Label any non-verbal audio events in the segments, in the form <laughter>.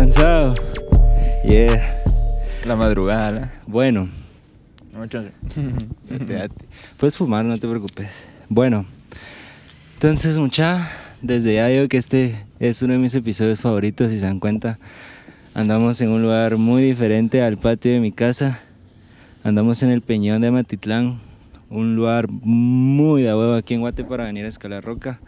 cansado. Yeah. La madrugada. Bueno, <laughs> puedes fumar, no te preocupes. Bueno, entonces, mucha, desde ya digo que este es uno de mis episodios favoritos, si se dan cuenta. Andamos en un lugar muy diferente al patio de mi casa. Andamos en el Peñón de Matitlán, un lugar muy de huevo aquí en Guate para venir a escalar roca.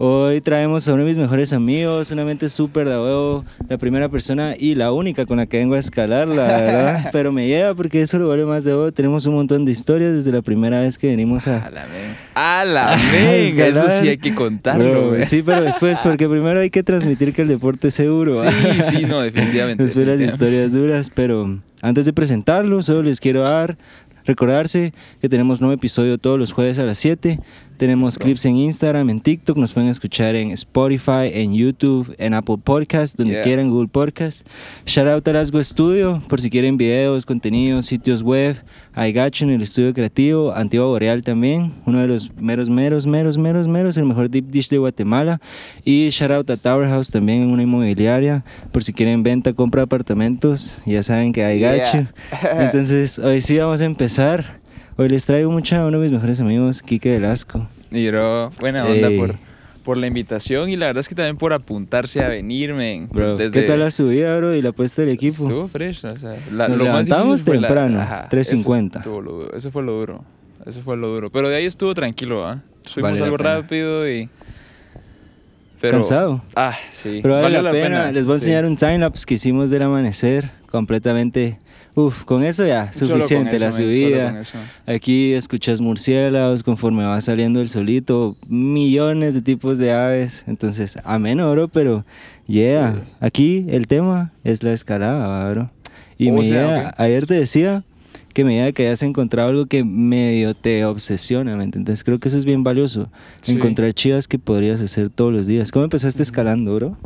Hoy traemos a uno de mis mejores amigos, una mente súper de huevo, la primera persona y la única con la que vengo a escalar, la verdad. <laughs> Pero me lleva porque eso lo vale más de huevo. Tenemos un montón de historias desde la primera vez que venimos A a... la men. A la. <laughs> Eso sí hay que contarlo, Bro, güey. Sí, pero después, <laughs> porque primero hay que transmitir que el deporte es seguro. Sí, sí, no, definitivamente. Después las historias duras, pero antes de presentarlo, solo les quiero dar, recordarse que tenemos nuevo episodio todos los jueves a las 7. Tenemos clips en Instagram, en TikTok, nos pueden escuchar en Spotify, en YouTube, en Apple Podcast, donde Yeah. quieran, Google Podcast. Shout out a Lasgo Studio, por si quieren videos, contenidos, sitios web. I got you en el estudio creativo. Antigua Boreal también, uno de los meros, meros, meros, meros, meros, el mejor deep dish de Guatemala. Y shout out a Tower House también una inmobiliaria, por si quieren venta, compra apartamentos. Ya saben que I got Yeah. you. <laughs> Entonces, hoy sí vamos a empezar. Hoy les traigo mucho a uno de mis mejores amigos, Quique Velasco. Y bro, buena onda Ey. por, por la invitación y la verdad es que también por apuntarse a venir, men. Bro, Desde- ¿qué tal la subida, bro? Y la puesta del equipo. Estuvo fresh, o sea, la- Nos lo más levantamos la- temprano, ajá, 3:50. Eso, lo fue lo duro, eso fue lo duro. Pero de ahí estuvo tranquilo, ¿ah? Subimos Vale la algo rápido y... Pero, ¿Cansado? Ah, sí. Pero vale la, pena. Les voy a sí. enseñar un timelapse que hicimos del amanecer completamente. Uf, con eso ya, suficiente eso, la subida. Aquí escuchas murciélagos conforme va saliendo el solito, millones de tipos de aves. Entonces, ameno, bro, pero yeah. Sí. Aquí el tema es la escalada, bro. Y me sea, llega- ok. ayer te decía que me que hayas encontrado algo que medio te obsesiona, ¿me entiendes? Creo que eso es bien valioso. Sí. Encontrar chivas que podrías hacer todos los días. ¿Cómo empezaste escalando, bro?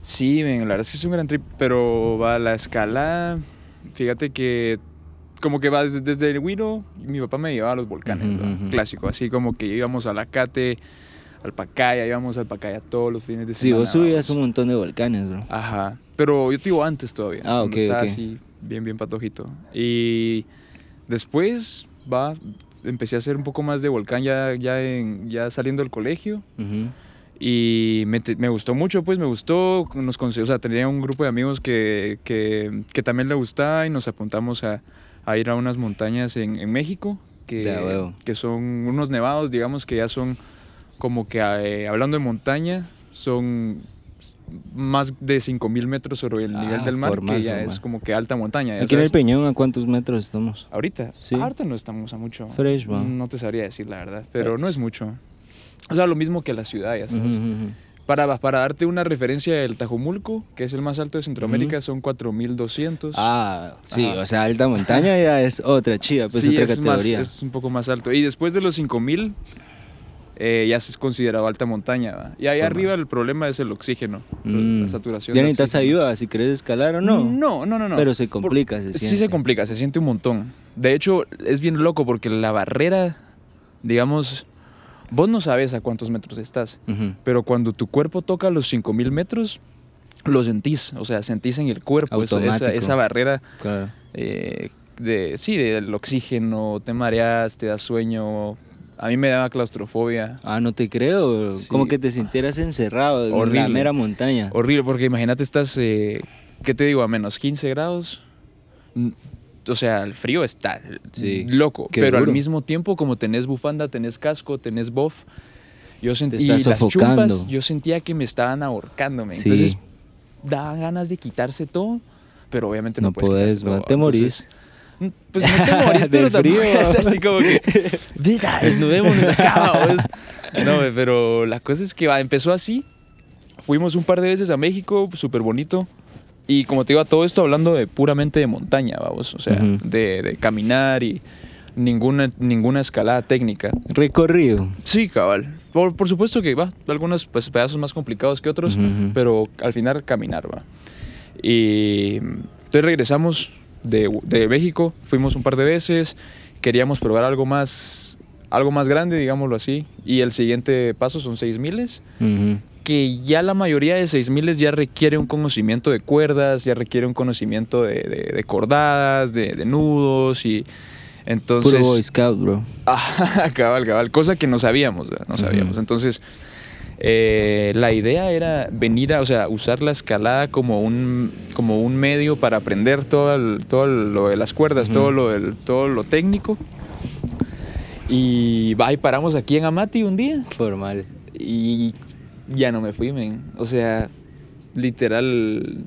Sí, la verdad es que es un gran trip, pero va la escalada. Fíjate que como que va desde, desde el Huiro, mi papá me llevaba a los volcanes, ujú. clásico, así como que íbamos a la Cate, al Pacaya, íbamos al Pacaya todos los fines de Sí, semana. vos subías vamos. un montón de volcanes, bro. Ajá, pero yo te digo antes todavía. Ah, cuando ok, estaba ok. así, bien, bien patojito. Y después, va, empecé a hacer un poco más de volcán ya, ya, en, ya saliendo del colegio. Ujú. Y me, me gustó mucho, pues me gustó. Nos o sea, tenía un grupo de amigos que, que, que también le gustaba y nos apuntamos a, a ir a unas montañas en, en México, que, que son unos nevados, digamos que ya son como que, eh, hablando de montaña, son más de 5000 metros sobre el Ah, nivel del mar, formal, que ya formal. es como que alta montaña. Aquí en el. Peñón, ¿a cuántos metros estamos? Ahorita, Sí. ahorita no estamos a mucho. Fresh. No te sabría decir la verdad, pero no es mucho. O sea, lo mismo que la ciudad, ya sabes. Para, para darte una referencia, el Tajumulco, que es el más alto de Centroamérica, son 4200. Ah, sí, Ajá. o sea, alta montaña ya es otra chiva, pues sí, otra es, más, categoría. es un poco más alto. Y después de los 5000, eh, ya se es considerado alta montaña. ¿va? Y ahí arriba el problema es el oxígeno, Mm. la saturación. ¿Ya necesitas ayuda si quieres escalar o no? No, no, no, no. Pero se Por- complica, se Sí siente. se complica, se siente un montón. De hecho, es bien loco porque la barrera, digamos, vos no sabes a cuántos metros estás. Pero cuando tu cuerpo toca los 5000 metros, lo sentís. O sea, sentís en el cuerpo eso- esa, barrera Claro. eh, de, sí, del oxígeno, te mareas, te da sueño. A mí me daba claustrofobia. Ah, no te creo. Sí. Como que te sintieras encerrado en la Horrible. mera montaña. Horrible, porque imagínate, estás, eh, ¿qué te digo? A menos 15 grados. O sea, el frío está Sí, loco. Pero duro. al mismo tiempo, como tenés bufanda, tenés casco, tenés buff, yo sentía sofocando. chumpas, yo sentía que me estaban ahorcándome. Sí. Entonces, daban ganas de quitarse todo, pero obviamente no, No puedes. todo. te morís. Entonces, pues no te morís, <laughs> pero tampoco es así como que, "Mira, nos vemos acá, vamos". No, pero la cosa es que va, empezó así. Fuimos un par de veces a México, súper bonito. Y como te digo, todo esto hablando de puramente de montaña, vamos. O sea, Ujú. de, de caminar y ninguna, ninguna escalada técnica. Recorrido. Sí, cabal. Por, por supuesto que va, algunos pues, pedazos más complicados que otros, Ujú, ujú. pero al final caminar va. Y entonces regresamos de, de México, fuimos un par de veces, queríamos probar algo más, algo más grande, digámoslo así, y el siguiente paso son seis miles. Ujú. Que ya la mayoría de 6000 ya requiere un conocimiento de cuerdas, ya requiere un conocimiento de, de- de cordadas, de, de nudos y entonces... Puro Boy Scout, bro. Ah, <laughs> cabal, cabal. Cosa que no sabíamos, ¿verdad? no sabíamos. Entonces, eh, la idea era venir a, o sea, usar la escalada como un, como un medio para aprender todo, el- todo lo de las cuerdas, todo, lo del, todo lo técnico. Y va, y paramos aquí en Amati un día Formal. y ya no me fui, men. O sea, literal,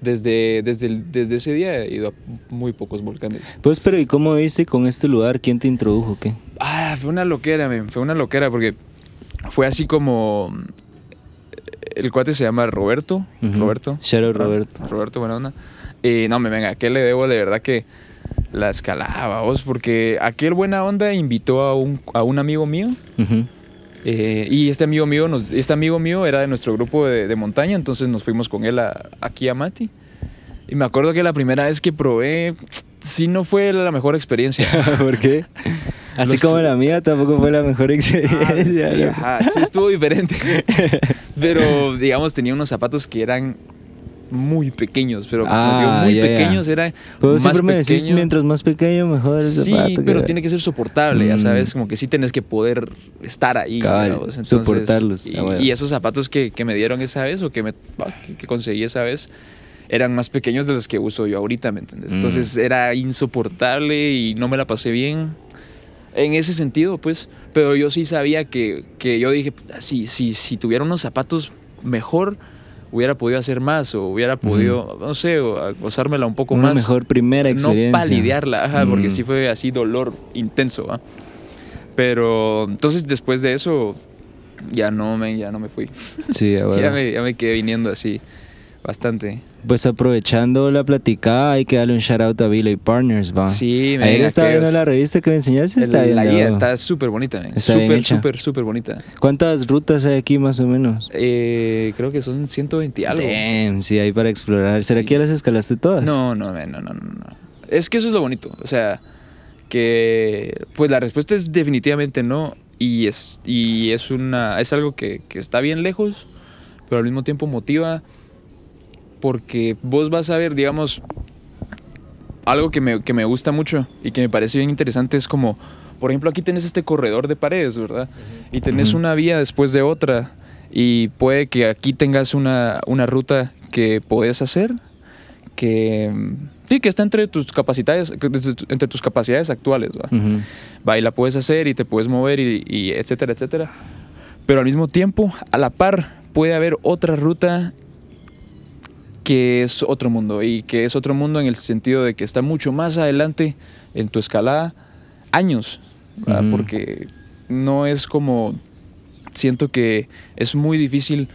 desde, desde, el- desde ese día he ido a muy pocos volcanes. Pues, pero ¿y cómo diste con este lugar? ¿Quién te introdujo? ¿Qué? Ah, fue una loquera, men, fue una loquera porque fue así como... El cuate se llama Roberto. Roberto. Out, Ah, Roberto. Roberto, buena onda. Y no, me venga, ¿qué le debo de verdad que la escalaba, vos? Porque aquel buena onda invitó a un, a un amigo mío. Ujú. Eh, y este amigo mío, nos, este amigo mío era de nuestro grupo de, de montaña, entonces nos fuimos con él a- aquí a Mati. Y me acuerdo que la primera vez que probé, sí no fue la mejor experiencia. <laughs> ¿Por qué? <laughs> Así Los- como la mía tampoco fue la mejor Ah, experiencia. sí, loco. ajá, sí estuvo diferente. <laughs> Pero, digamos, tenía unos zapatos que eran muy pequeños, pero como Ah, digo, muy ya, ya. pequeños, era Pero más siempre me decís, pequeño. mientras más pequeño, mejor el Sí, zapato, pero que- tiene que ser soportable, ya Mm. sabes, como que sí tienes que poder estar ahí. Cabal, digamos. Entonces, soportarlos, Y, ah, bueno. y esos zapatos que, que me dieron esa vez o que, me, que- que conseguí esa vez eran más pequeños de los que uso yo ahorita, ¿me entiendes? Mm. Entonces era insoportable y no me la pasé bien en ese sentido, pues. Pero yo sí sabía que, que yo dije, si, si, si tuviera unos zapatos mejor, hubiera podido hacer más o hubiera podido, no sé, gozármela un poco Una más mejor primera experiencia. no palidearla, ajá, porque sí fue así dolor intenso, ¿va? Pero entonces después de eso ya no me, ya no me fui. Sí, <laughs> ya, huevos. me, ya me quedé viniendo así bastante. Pues aprovechando la platicada, hay que darle un shout out a Billy Partners, va. Sí, me Ayer estaba viendo la revista que me enseñaste, está la guía está súper bonita, súper, súper, súper bonita. ¿Cuántas rutas hay aquí más o menos? Eh, creo que son 120 y algo. Damn, sí, hay para explorar. ¿Será Sí. que ya las escalaste todas? No, no, no, no, no, no. Es que eso es lo bonito. O sea, que pues la respuesta es definitivamente no. Y es, y es una. es algo que, que está bien lejos, pero al mismo tiempo motiva. Porque vos vas a ver, digamos, algo que me, que me gusta mucho y que me parece bien interesante es como, por ejemplo, aquí tenés este corredor de paredes, ¿verdad? Y tenés una vía después de otra. Y puede que aquí tengas una, una ruta que podés hacer, que sí, que está entre tus capacidades, entre tus capacidades actuales. Va, y la puedes hacer y te puedes mover y, y etcétera, etcétera. Pero al mismo tiempo, a la par, puede haber otra ruta que es otro mundo y que es otro mundo en el sentido de que está mucho más adelante en tu escalada, años, porque no es como, siento que es muy difícil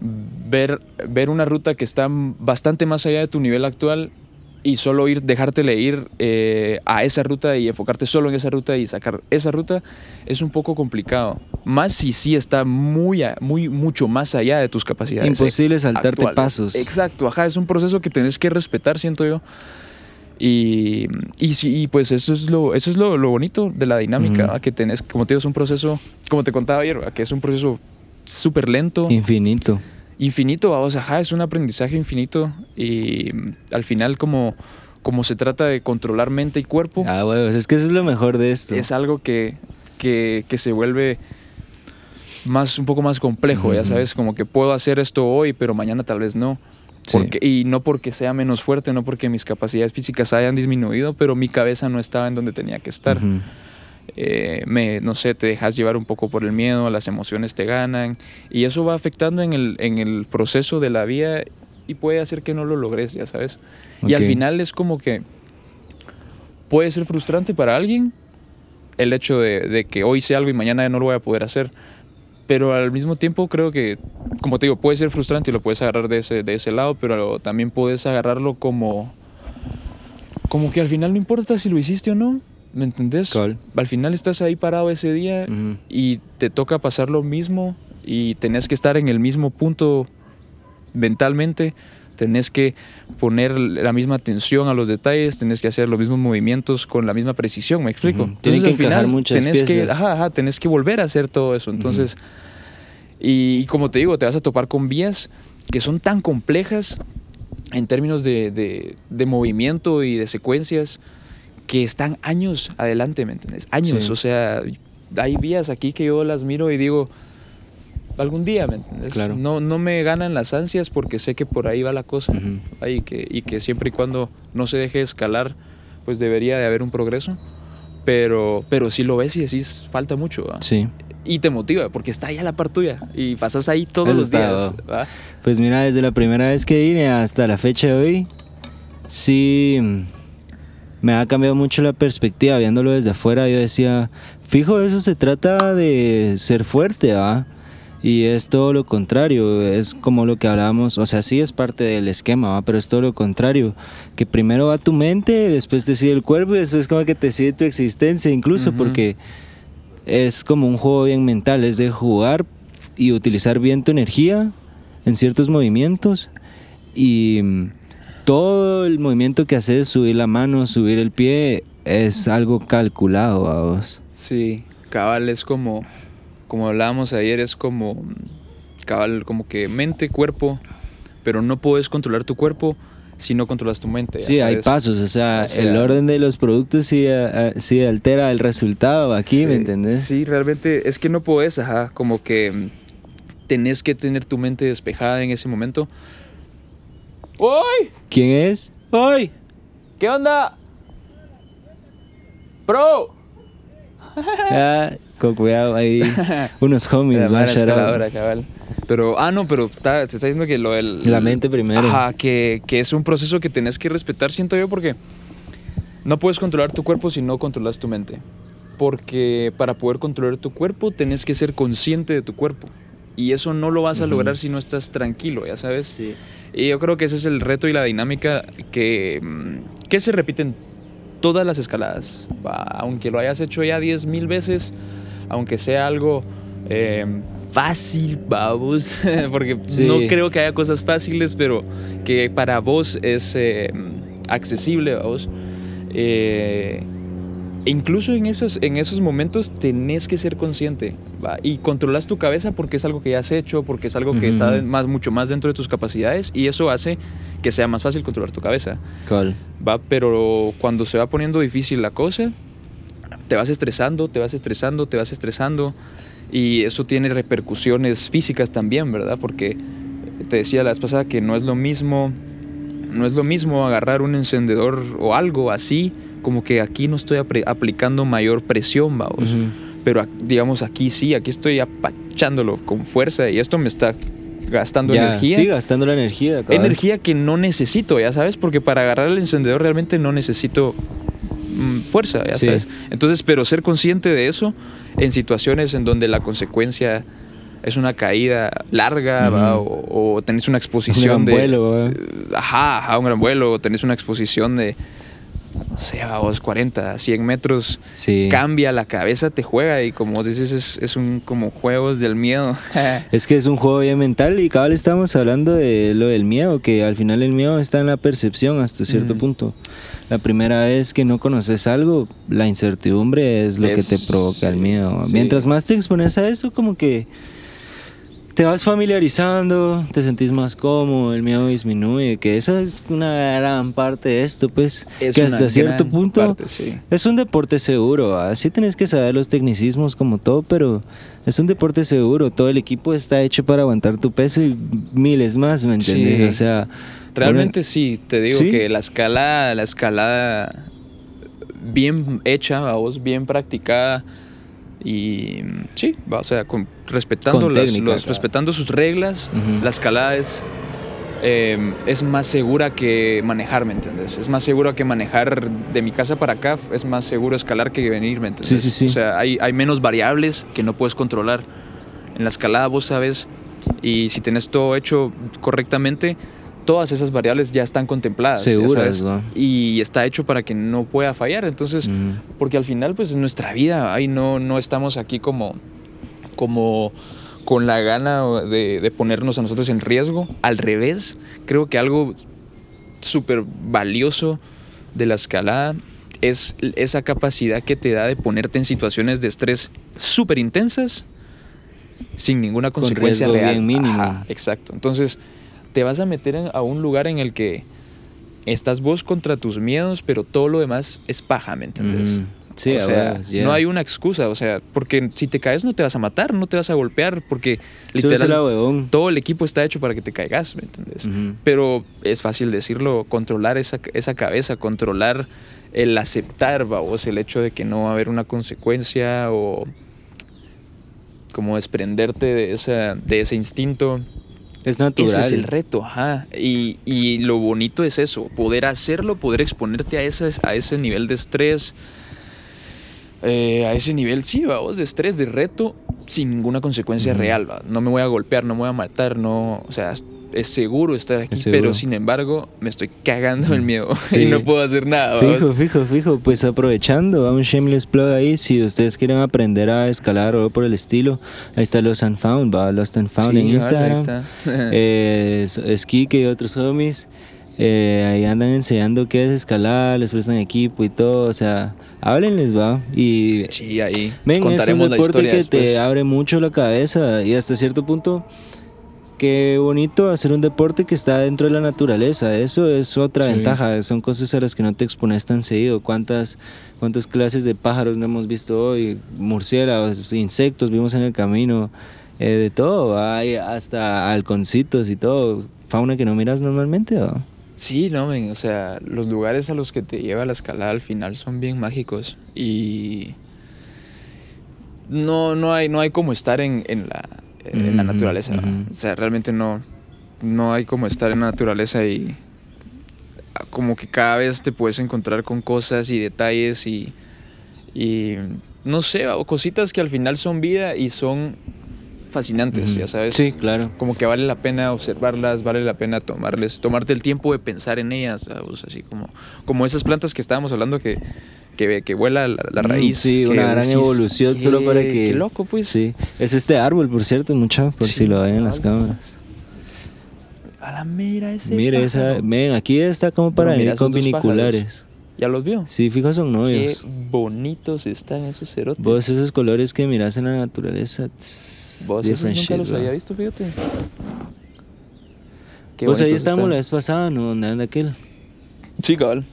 ver, ver una ruta que está bastante más allá de tu nivel actual y solo ir, dejártele ir eh, a esa ruta y enfocarte solo en esa ruta y sacar esa ruta es un poco complicado. Más si sí está muy, muy mucho más allá de tus capacidades. Imposible eh, saltarte actuales. pasos. Exacto, ajá, es un proceso que tenés que respetar, siento yo. Y, y, y pues eso es lo, eso es lo, lo bonito de la dinámica, Ujú. ¿va? que tenés, como te digo, es un proceso, como te contaba ayer, que es un proceso súper lento Infinito. Infinito, vamos, ajá, es un aprendizaje infinito y mm, al final como, como se trata de controlar mente y cuerpo, Ah, huevos, es que eso es lo mejor de esto. es algo que, que, que se vuelve más, un poco más complejo, ya sabes, como que puedo hacer esto hoy, pero mañana tal vez no. Sí. Porque, y no porque sea menos fuerte, no porque mis capacidades físicas hayan disminuido, pero mi cabeza no estaba en donde tenía que estar. Ujú. Eh, me, no sé, te dejas llevar un poco por el miedo, las emociones te ganan y eso va afectando en el, en el proceso de la vida y puede hacer que no lo logres, ya sabes. Y al final es como que puede ser frustrante para alguien el hecho de, de que hoy sé algo y mañana no lo voy a poder hacer. Pero al mismo tiempo creo que, como te digo, puede ser frustrante y lo puedes agarrar de ese, de ese lado, pero también puedes agarrarlo como, como que al final no importa si lo hiciste o no, ¿me entendés? Al final estás ahí parado ese día y te toca pasar lo mismo y tenés que estar en el mismo punto mentalmente, tenés que poner la misma atención a los detalles, tenés que hacer los mismos movimientos con la misma precisión, ¿me explico? Ujú. Tienen que al encajar muchas tenés que, ajá, ajá, tenés que volver a hacer todo eso. Entonces, Y, y como te digo, te vas a topar con vías que son tan complejas en términos de, de- de movimiento y de secuencias que están años adelante, ¿me entiendes? Años, Sí. o sea, hay vías aquí que yo las miro y digo, algún día, ¿me entiendes? Claro. No, no me ganan las ansias porque sé que por ahí va la cosa ahí que, y que siempre y cuando no se deje escalar, pues debería de haber un progreso. Pero, pero si lo ves y decís, falta mucho, ¿va? Sí. Y te motiva, porque está ahí a la par tuya. Y pasas ahí todos Eso los días. Pues mira, desde la primera vez que vine hasta la fecha de hoy, sí me ha cambiado mucho la perspectiva. Viéndolo desde afuera, yo decía, fijo, eso se trata de ser fuerte, ¿va? Y es todo lo contrario, es como lo que hablábamos, o sea, sí es parte del esquema, ¿va? pero es todo lo contrario, que primero va tu mente, después te sigue el cuerpo y después como que te sigue tu existencia, incluso porque es como un juego bien mental, es de jugar y utilizar bien tu energía en ciertos movimientos y mm, todo el movimiento que haces, subir la mano, subir el pie, es algo calculado a vos. Sí, cabal es como, como hablábamos ayer, es como, cabal, como que mente, cuerpo, pero no puedes controlar tu cuerpo si no controlas tu mente. Sí, hay pasos, o sea, O sea- el orden de los productos sí, sí altera el resultado aquí, ¿me entendés? Sí, realmente es que no puedes, ajá, como que tenés que tener tu mente despejada en ese momento. ¡Uy! ¿Quién es? ¡Ay! ¿Qué onda? ¡Bro! Ah, con cuidado ahí, <laughs> unos homies, La escaladora. Pero, ah, no, pero está, te está diciendo que lo del... La mente primero. Ajá, que, que es un proceso que tenés que respetar, siento yo, porque no puedes controlar tu cuerpo si no controlas tu mente. Porque para poder controlar tu cuerpo tenés que ser consciente de tu cuerpo. Y eso no lo vas a lograr si no estás tranquilo, ya sabes. Y yo creo que ese es el reto y la dinámica que, mm, que se repiten todas las escaladas. Aunque lo hayas hecho ya 10.000 veces, aunque sea algo eh, fácil, vamos, <laughs> porque Sí. no creo que haya cosas fáciles, pero que para vos es eh, accesible, vamos. Eh, incluso en esos, en esos momentos tenés que ser consciente ¿va? y controlas tu cabeza porque es algo que ya has hecho, porque es algo que Ujú. está de- más, mucho más dentro de tus capacidades y eso hace que sea más fácil controlar tu cabeza. Col. ¿va? Pero cuando se va poniendo difícil la cosa, te vas estresando, te vas estresando, te vas estresando y eso tiene repercusiones físicas también, ¿verdad? Porque te decía la vez pasada que no es lo mismo, no es lo mismo agarrar un encendedor o algo así, como que aquí no estoy aplicando mayor presión, vamos. Pero digamos aquí sí, aquí estoy apachándolo con fuerza y esto me está gastando Ya, energía. Sí, gastando la energía. Energía que no necesito, ya sabes, porque para agarrar el encendedor realmente no necesito mm, fuerza, ya Sí. sabes. Entonces, pero ser consciente de eso en situaciones en donde la consecuencia es una caída larga. ¿va? o, o tenés una exposición gran de... vuelo, ¿va? eh, Ajá, ajá, un gran vuelo, o tenés una exposición de, no sé, a vos 40, 100 metros, Sí. cambia la cabeza, te juega y como dices, es, es un como juegos del miedo. <laughs> Es que es un juego bien mental y cabal estamos hablando de lo del miedo, que al final el miedo está en la percepción hasta cierto Mm. punto. La primera vez que no conoces algo, la incertidumbre es lo Es- que te provoca el miedo. sí. Mientras más te expones a eso, como que te vas familiarizando, te sentís más cómodo, el miedo disminuye, que eso es una gran parte de esto, pues, Es que hasta cierto punto parte, sí. es un deporte seguro, así tenés que saber los tecnicismos como todo, pero es un deporte seguro. Todo el equipo está hecho para aguantar tu peso y miles más, ¿me entendés? Sí. O sea, Realmente sí, te digo ¿Sí? que la escala, la escalada bien hecha, a vos, bien practicada y mm, sí, va, o sea, con- respetando, las- técnica, los- claro. respetando sus reglas, Ujú. la escalada es, eh, es más segura que manejar, ¿me entiendes? Es más segura que manejar de mi casa para acá, es más seguro escalar que venir, ¿me entiendes? Sí, sí, sí. O sea, hay, hay menos variables que no puedes controlar. En la escalada vos sabes, y si tenés todo hecho correctamente, todas esas variables ya están contempladas. Seguras, sabes, ¿no? Y está hecho para que no pueda fallar. Entonces, Ujú. porque al final, pues en nuestra vida, ahí no, no estamos aquí como, como con la gana de, de ponernos a nosotros en riesgo. Al revés, creo que algo súper valioso de la escalada es esa capacidad que te da de ponerte en situaciones de estrés súper intensas sin ninguna consecuencia riesgo real. bien mínimo. Ajá, exacto. Entonces, te vas a meter en- a un lugar en el que estás vos contra tus miedos, pero todo lo demás es paja, ¿me entendés? Mm, sí, o sea, yeah. no hay una excusa, o sea, porque si te caes no te vas a matar, no te vas a golpear, porque literal todo el equipo está hecho para que te caigas, ¿me entendés? Ujú. Pero es fácil decirlo, controlar esa, esa cabeza, controlar el aceptar, vos, el hecho de que no va a haber una consecuencia o como desprenderte de, esa, de ese instinto. Es natural. Ese es el reto, ajá. Y, y lo bonito es eso, poder hacerlo, poder exponerte a ese, a ese nivel de estrés, eh, a ese nivel, sí, vamos, de estrés, de reto, sin ninguna consecuencia Ujú. real, va. No me voy a golpear, no me voy a matar, no, o sea, es seguro estar aquí, Es seguro. pero sin embargo, me estoy cagando el miedo <laughs> Sí. y no puedo hacer nada, vamos. Fijo, fijo, fijo. Pues aprovechando, va un shameless plug ahí. Si ustedes quieren aprender a escalar o algo por el estilo, ahí está Lost and Found, va Lost and Found Sí, en cabal, ahí Instagram. está. <laughs> Eh, es, es Kike y otros homies. Eh, ahí andan enseñando qué es escalar, les prestan equipo y todo. O sea, háblenles, va. Y sí, ahí Ven, es un deporte que después. te abre mucho la cabeza y hasta cierto punto, qué bonito hacer un deporte que está dentro de la naturaleza. Eso es otra Sí. ventaja. Son cosas a las que no te expones tan seguido. ¿Cuántas, cuántas clases de pájaros no hemos visto hoy? Murciélagos, insectos vimos en el camino. eh, de todo, ¿va? hay hasta halconcitos y todo. Fauna que no miras normalmente. ¿va? Sí, no, men, o sea, los lugares a los que te lleva la escalada al final son bien mágicos y no, no hay, no hay como estar en, en la, en la naturaleza. O sea, realmente no, no hay como estar en la naturaleza y como que cada vez te puedes encontrar con cosas y detalles y, y no sé, o cositas que al final son vida y son fascinantes, ya sabes Sí, claro. como que vale la pena observarlas, vale la pena tomarles, tomarte el tiempo de pensar en ellas, ¿sabes? así como, como esas plantas que estábamos hablando que, que, que vuela la, la Mm, raíz. sí, que una gran decís, evolución solo para "Qué- que- Qué loco, pues. Sí, es este árbol, por cierto, mucho, por Sí, si lo ven en las cámaras. A la mira ese Mire, esa, ven, aquí está como para mira venir con viniculares. ¿Ya los vio? Sí, fijo, son Qué novios. bonitos están esos cerotes. Vos esos colores que miras en la naturaleza. tss, Vos esos different nunca shit, los bro. había visto, fíjate. Qué Vos ahí bonitos estábamos están. la vez pasada, ¿no? ¿Dónde anda aquel? Sí, cabal.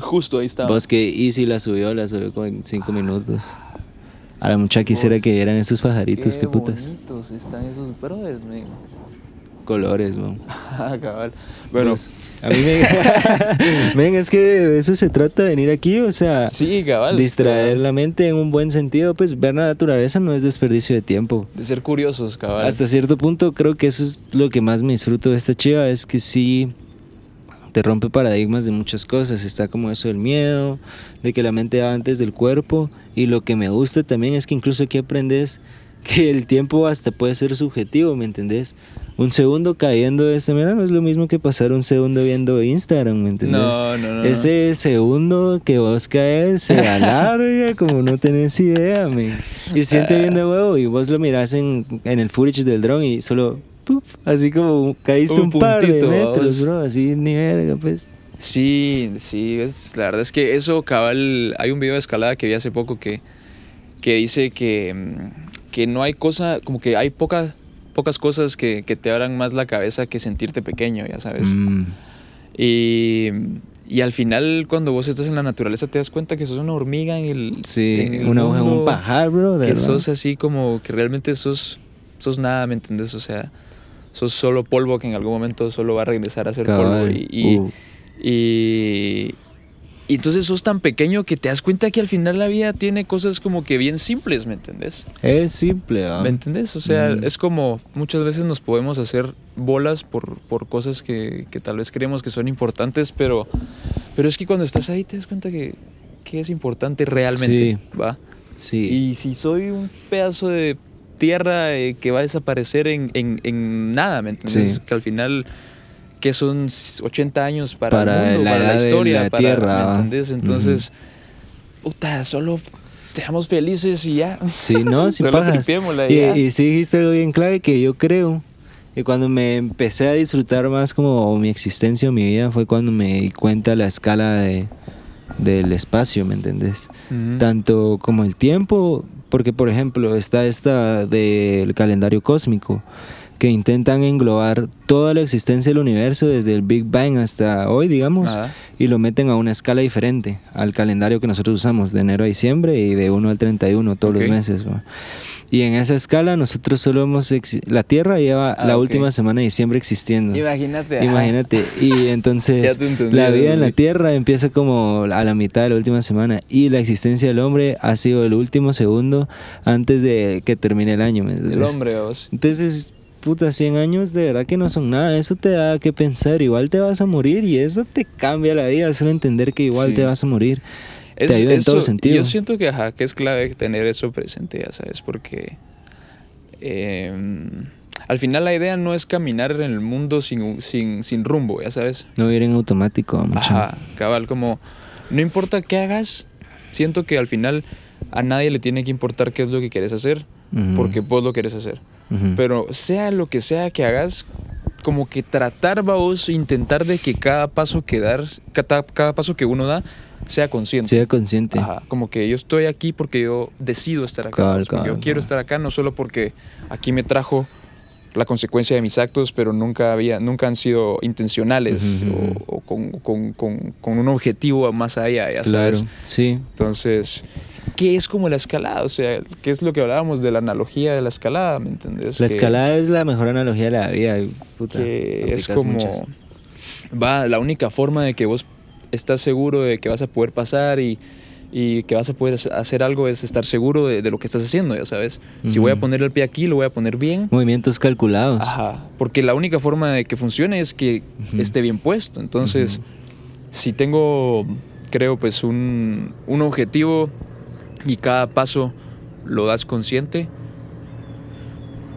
Justo ahí está. Vos que Easy la subió, la subió como en cinco minutos. A la muchacha quisiera Vos- que vieran esos pajaritos, qué, putas. bonitos están esos brothers, men. Colores. <laughs> Ah, cabal. Bueno, Vos, a mí me... <laughs> Ven, es que de eso se trata de venir aquí, o sea... sí, cabal. Distraer cabal. la mente en un buen sentido, pues ver la naturaleza no es desperdicio de tiempo. De ser curiosos, cabal. Hasta cierto punto creo que eso es lo que más me disfruto de esta chiva, es que sí te rompe paradigmas de muchas cosas. Está como eso del miedo, de que la mente va antes del cuerpo. Y lo que me gusta también es que incluso aquí aprendes que el tiempo hasta puede ser subjetivo, ¿me entendés? Un segundo cayendo de esta manera no es lo mismo que pasar un segundo viendo Instagram, ¿me entendés? No, no, no. Ese segundo que vos caes se <laughs> alarga como no tenés idea, men. Y se siente bien de huevo y vos lo mirás en, en el footage del dron y solo, ¡pup! así como caíste un, Un par de metros, bro, así ni verga, pues. Sí, sí, es, la verdad es que eso, cabal, hay un video de escalada que vi hace poco que, que dice que, mm, que no hay cosa, como que hay poca, pocas cosas que, que te abran más la cabeza que sentirte pequeño, ya sabes. Mm, Y, y al final, cuando vos estás en la naturaleza, te das cuenta que sos una hormiga en el. sí, en el una hoja un pajar, bro. de Que verdad. sos así como que realmente sos, sos nada, ¿me entendés? O sea, sos solo polvo que en algún momento solo va a regresar a ser polvo. Y, y, Uh, y, y entonces sos tan pequeño que te das cuenta que al final la vida tiene cosas como que bien simples, ¿me entendés? es simple, ¿va? ¿Me entendés? O sea, Mm. es como muchas veces nos podemos hacer bolas por, por cosas que, que tal vez creemos que son importantes, pero, pero es que cuando estás ahí te das cuenta que, que es importante realmente, Sí. ¿va? Sí. Y si soy un pedazo de tierra eh, que va a desaparecer en, en- en nada, ¿me entiendes? Sí. Que al final, que son 80 años para, Para el mundo, la para la historia, la para, tierra, ¿me ¿va? entendés? Entonces, puta, solo seamos felices y ya. Sí, no, <laughs> sin pajas. Y, y ya. y sí dijiste algo bien clave que yo creo que cuando me empecé a disfrutar más como mi existencia o mi vida fue cuando me di cuenta la escala de, del espacio, ¿me entendés? Ujú. Tanto como el tiempo, porque por ejemplo está esta del calendario cósmico, que intentan englobar toda la existencia del universo desde el Big Bang hasta hoy, digamos, Ajá. y lo meten a una escala diferente al calendario que nosotros usamos de enero a diciembre y de 1 al 31 todos Ok. los meses. ¿va? Y en esa escala nosotros solo hemos... La Tierra lleva Ah, la ok. última semana de diciembre existiendo. Imagínate. ajá. Imagínate. Y <laughs> entonces te entendí, la vida en la. Tierra empieza como a la mitad de la última semana y la existencia del hombre ha sido el último segundo antes de que termine el año. ¿me El hombre, vos. Entonces, puta, 100 años de verdad que no son nada. Eso te da que pensar. Igual te vas a morir y eso te cambia la vida. Solo entender que igual Sí. te vas a morir. Es- te ayuda en todo eso- sentido. Yo siento que, ajá, que es clave tener eso presente, ya sabes, porque eh, al final la idea no es caminar en el mundo sin, sin, sin rumbo, ya sabes. No vivir en automático. mucho. Ajá, cabal, como no importa qué hagas, siento que al final a nadie le tiene que importar qué es lo que quieres hacer, Ujú. porque vos lo quieres hacer. Pero sea lo que sea que hagas, como que tratar, vos, intentar de que cada paso que dar, cada, cada paso que uno da, sea consciente. Sea consciente. Ajá, como que yo estoy aquí porque yo decido estar acá. Cabal, yo quiero estar acá no solo porque aquí me trajo la consecuencia de mis actos, pero nunca había, nunca han sido intencionales o con, con- con- con un objetivo más allá, ya claro. sabes. Sí. Entonces, ¿qué es como la escalada? O sea, ¿qué es lo que hablábamos de la analogía de la escalada? ¿Me entiendes? La Que- escalada es la mejor analogía de la vida. puta, que es como muchas. va la única forma de que vos estás seguro de que vas a poder pasar y, y que vas a poder hacer- algo es estar seguro de, de lo que estás haciendo, ya sabes. Si voy a poner el pie aquí, lo voy a poner bien. Movimientos calculados. Ajá, porque la única forma de que funcione es que Ujú. esté bien puesto. Entonces, Ujú. si tengo, creo, pues un, un objetivo y cada paso lo das consciente,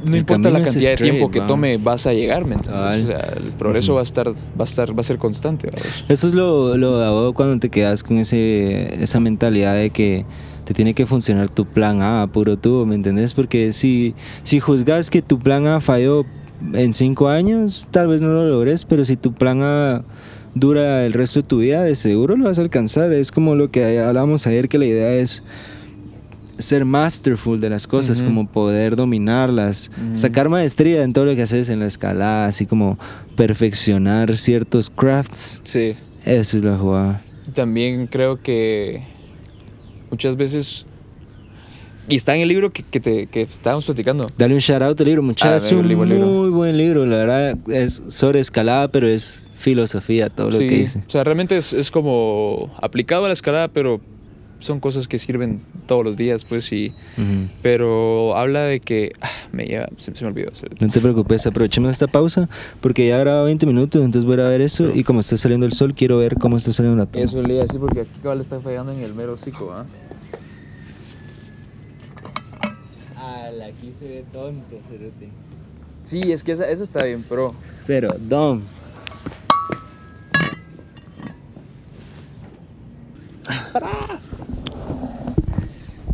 no El importa la cantidad de tiempo que va. tome, vas a llegar, ¿me entiendes? Cabal. O sea, el progreso va a estar, va a estar, va a ser constante. Eso es lo, lo cuando te quedas con ese, esa mentalidad de que te tiene que funcionar tu plan A, puro tú, ¿me entendés? Porque si, si juzgas que tu plan A falló en cinco años, tal vez no lo logres, pero si tu plan A dura el resto de tu vida, de seguro lo vas a alcanzar. Es como lo que hablábamos ayer, que la idea es ser masterful de las cosas, Ujú. como poder dominarlas, Ujú. sacar maestría en todo lo que haces en la escalada, así como perfeccionar ciertos crafts. Sí. Eso es la jugada. También creo que muchas veces... Y está en el libro que, que, te, que estábamos platicando. Dale un shout out al libro, muchachos. Es un el libro, muy buen libro. La verdad es sobre escalada, pero es filosofía todo lo sí, que dice. o sea, realmente es, es como aplicado a la escalada, pero son cosas que sirven todos los días, pues, y... Ujú. Pero habla de que... ah, me lleva... Se, se me olvidó. No te preocupes, aprovechemos esta pausa porque ya grabado 20 minutos, entonces voy a ir a ver eso y como está saliendo el sol, quiero ver cómo está saliendo la toma. Eso le iba a decir porque aquí cabal está fallando en el mero hocico, ¿ah? aquí se ve tonto, Sí, es que esa, esa está bien, pero... Pero, Dom.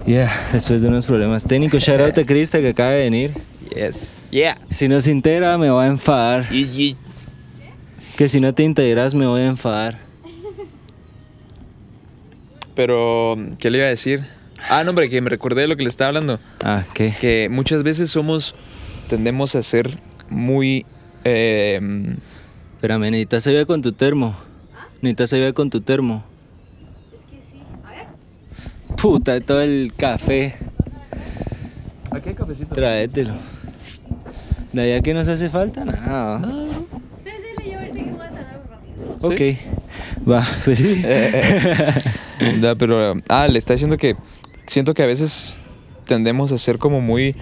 Ya, después de unos problemas técnicos, shout out a Krista que acaba de venir. Yes. Yeah. Si no se integra, me voy a enfadar. Y, y- Que si no te integras, me voy a enfadar. Pero, ¿qué le iba a decir? Ah, no, hombre, que me recordé de lo que le estaba hablando. Ah, ¿qué? Que muchas veces somos... Tendemos a ser muy... eh, Espérame, necesitas ayuda con tu termo. Necesitas ayuda con tu termo. Es que sí. A ver. Puta, todo el café. Aquí hay cafecito. Tráetelo. De allá que nos hace falta, nada. Ustedes denle yo ahorita que voy a tardar un ratito. ¿Sí? Ok. Va, pues sí. <laughs> Ya, pero, ah, le está diciendo que siento que a veces tendemos a ser como muy...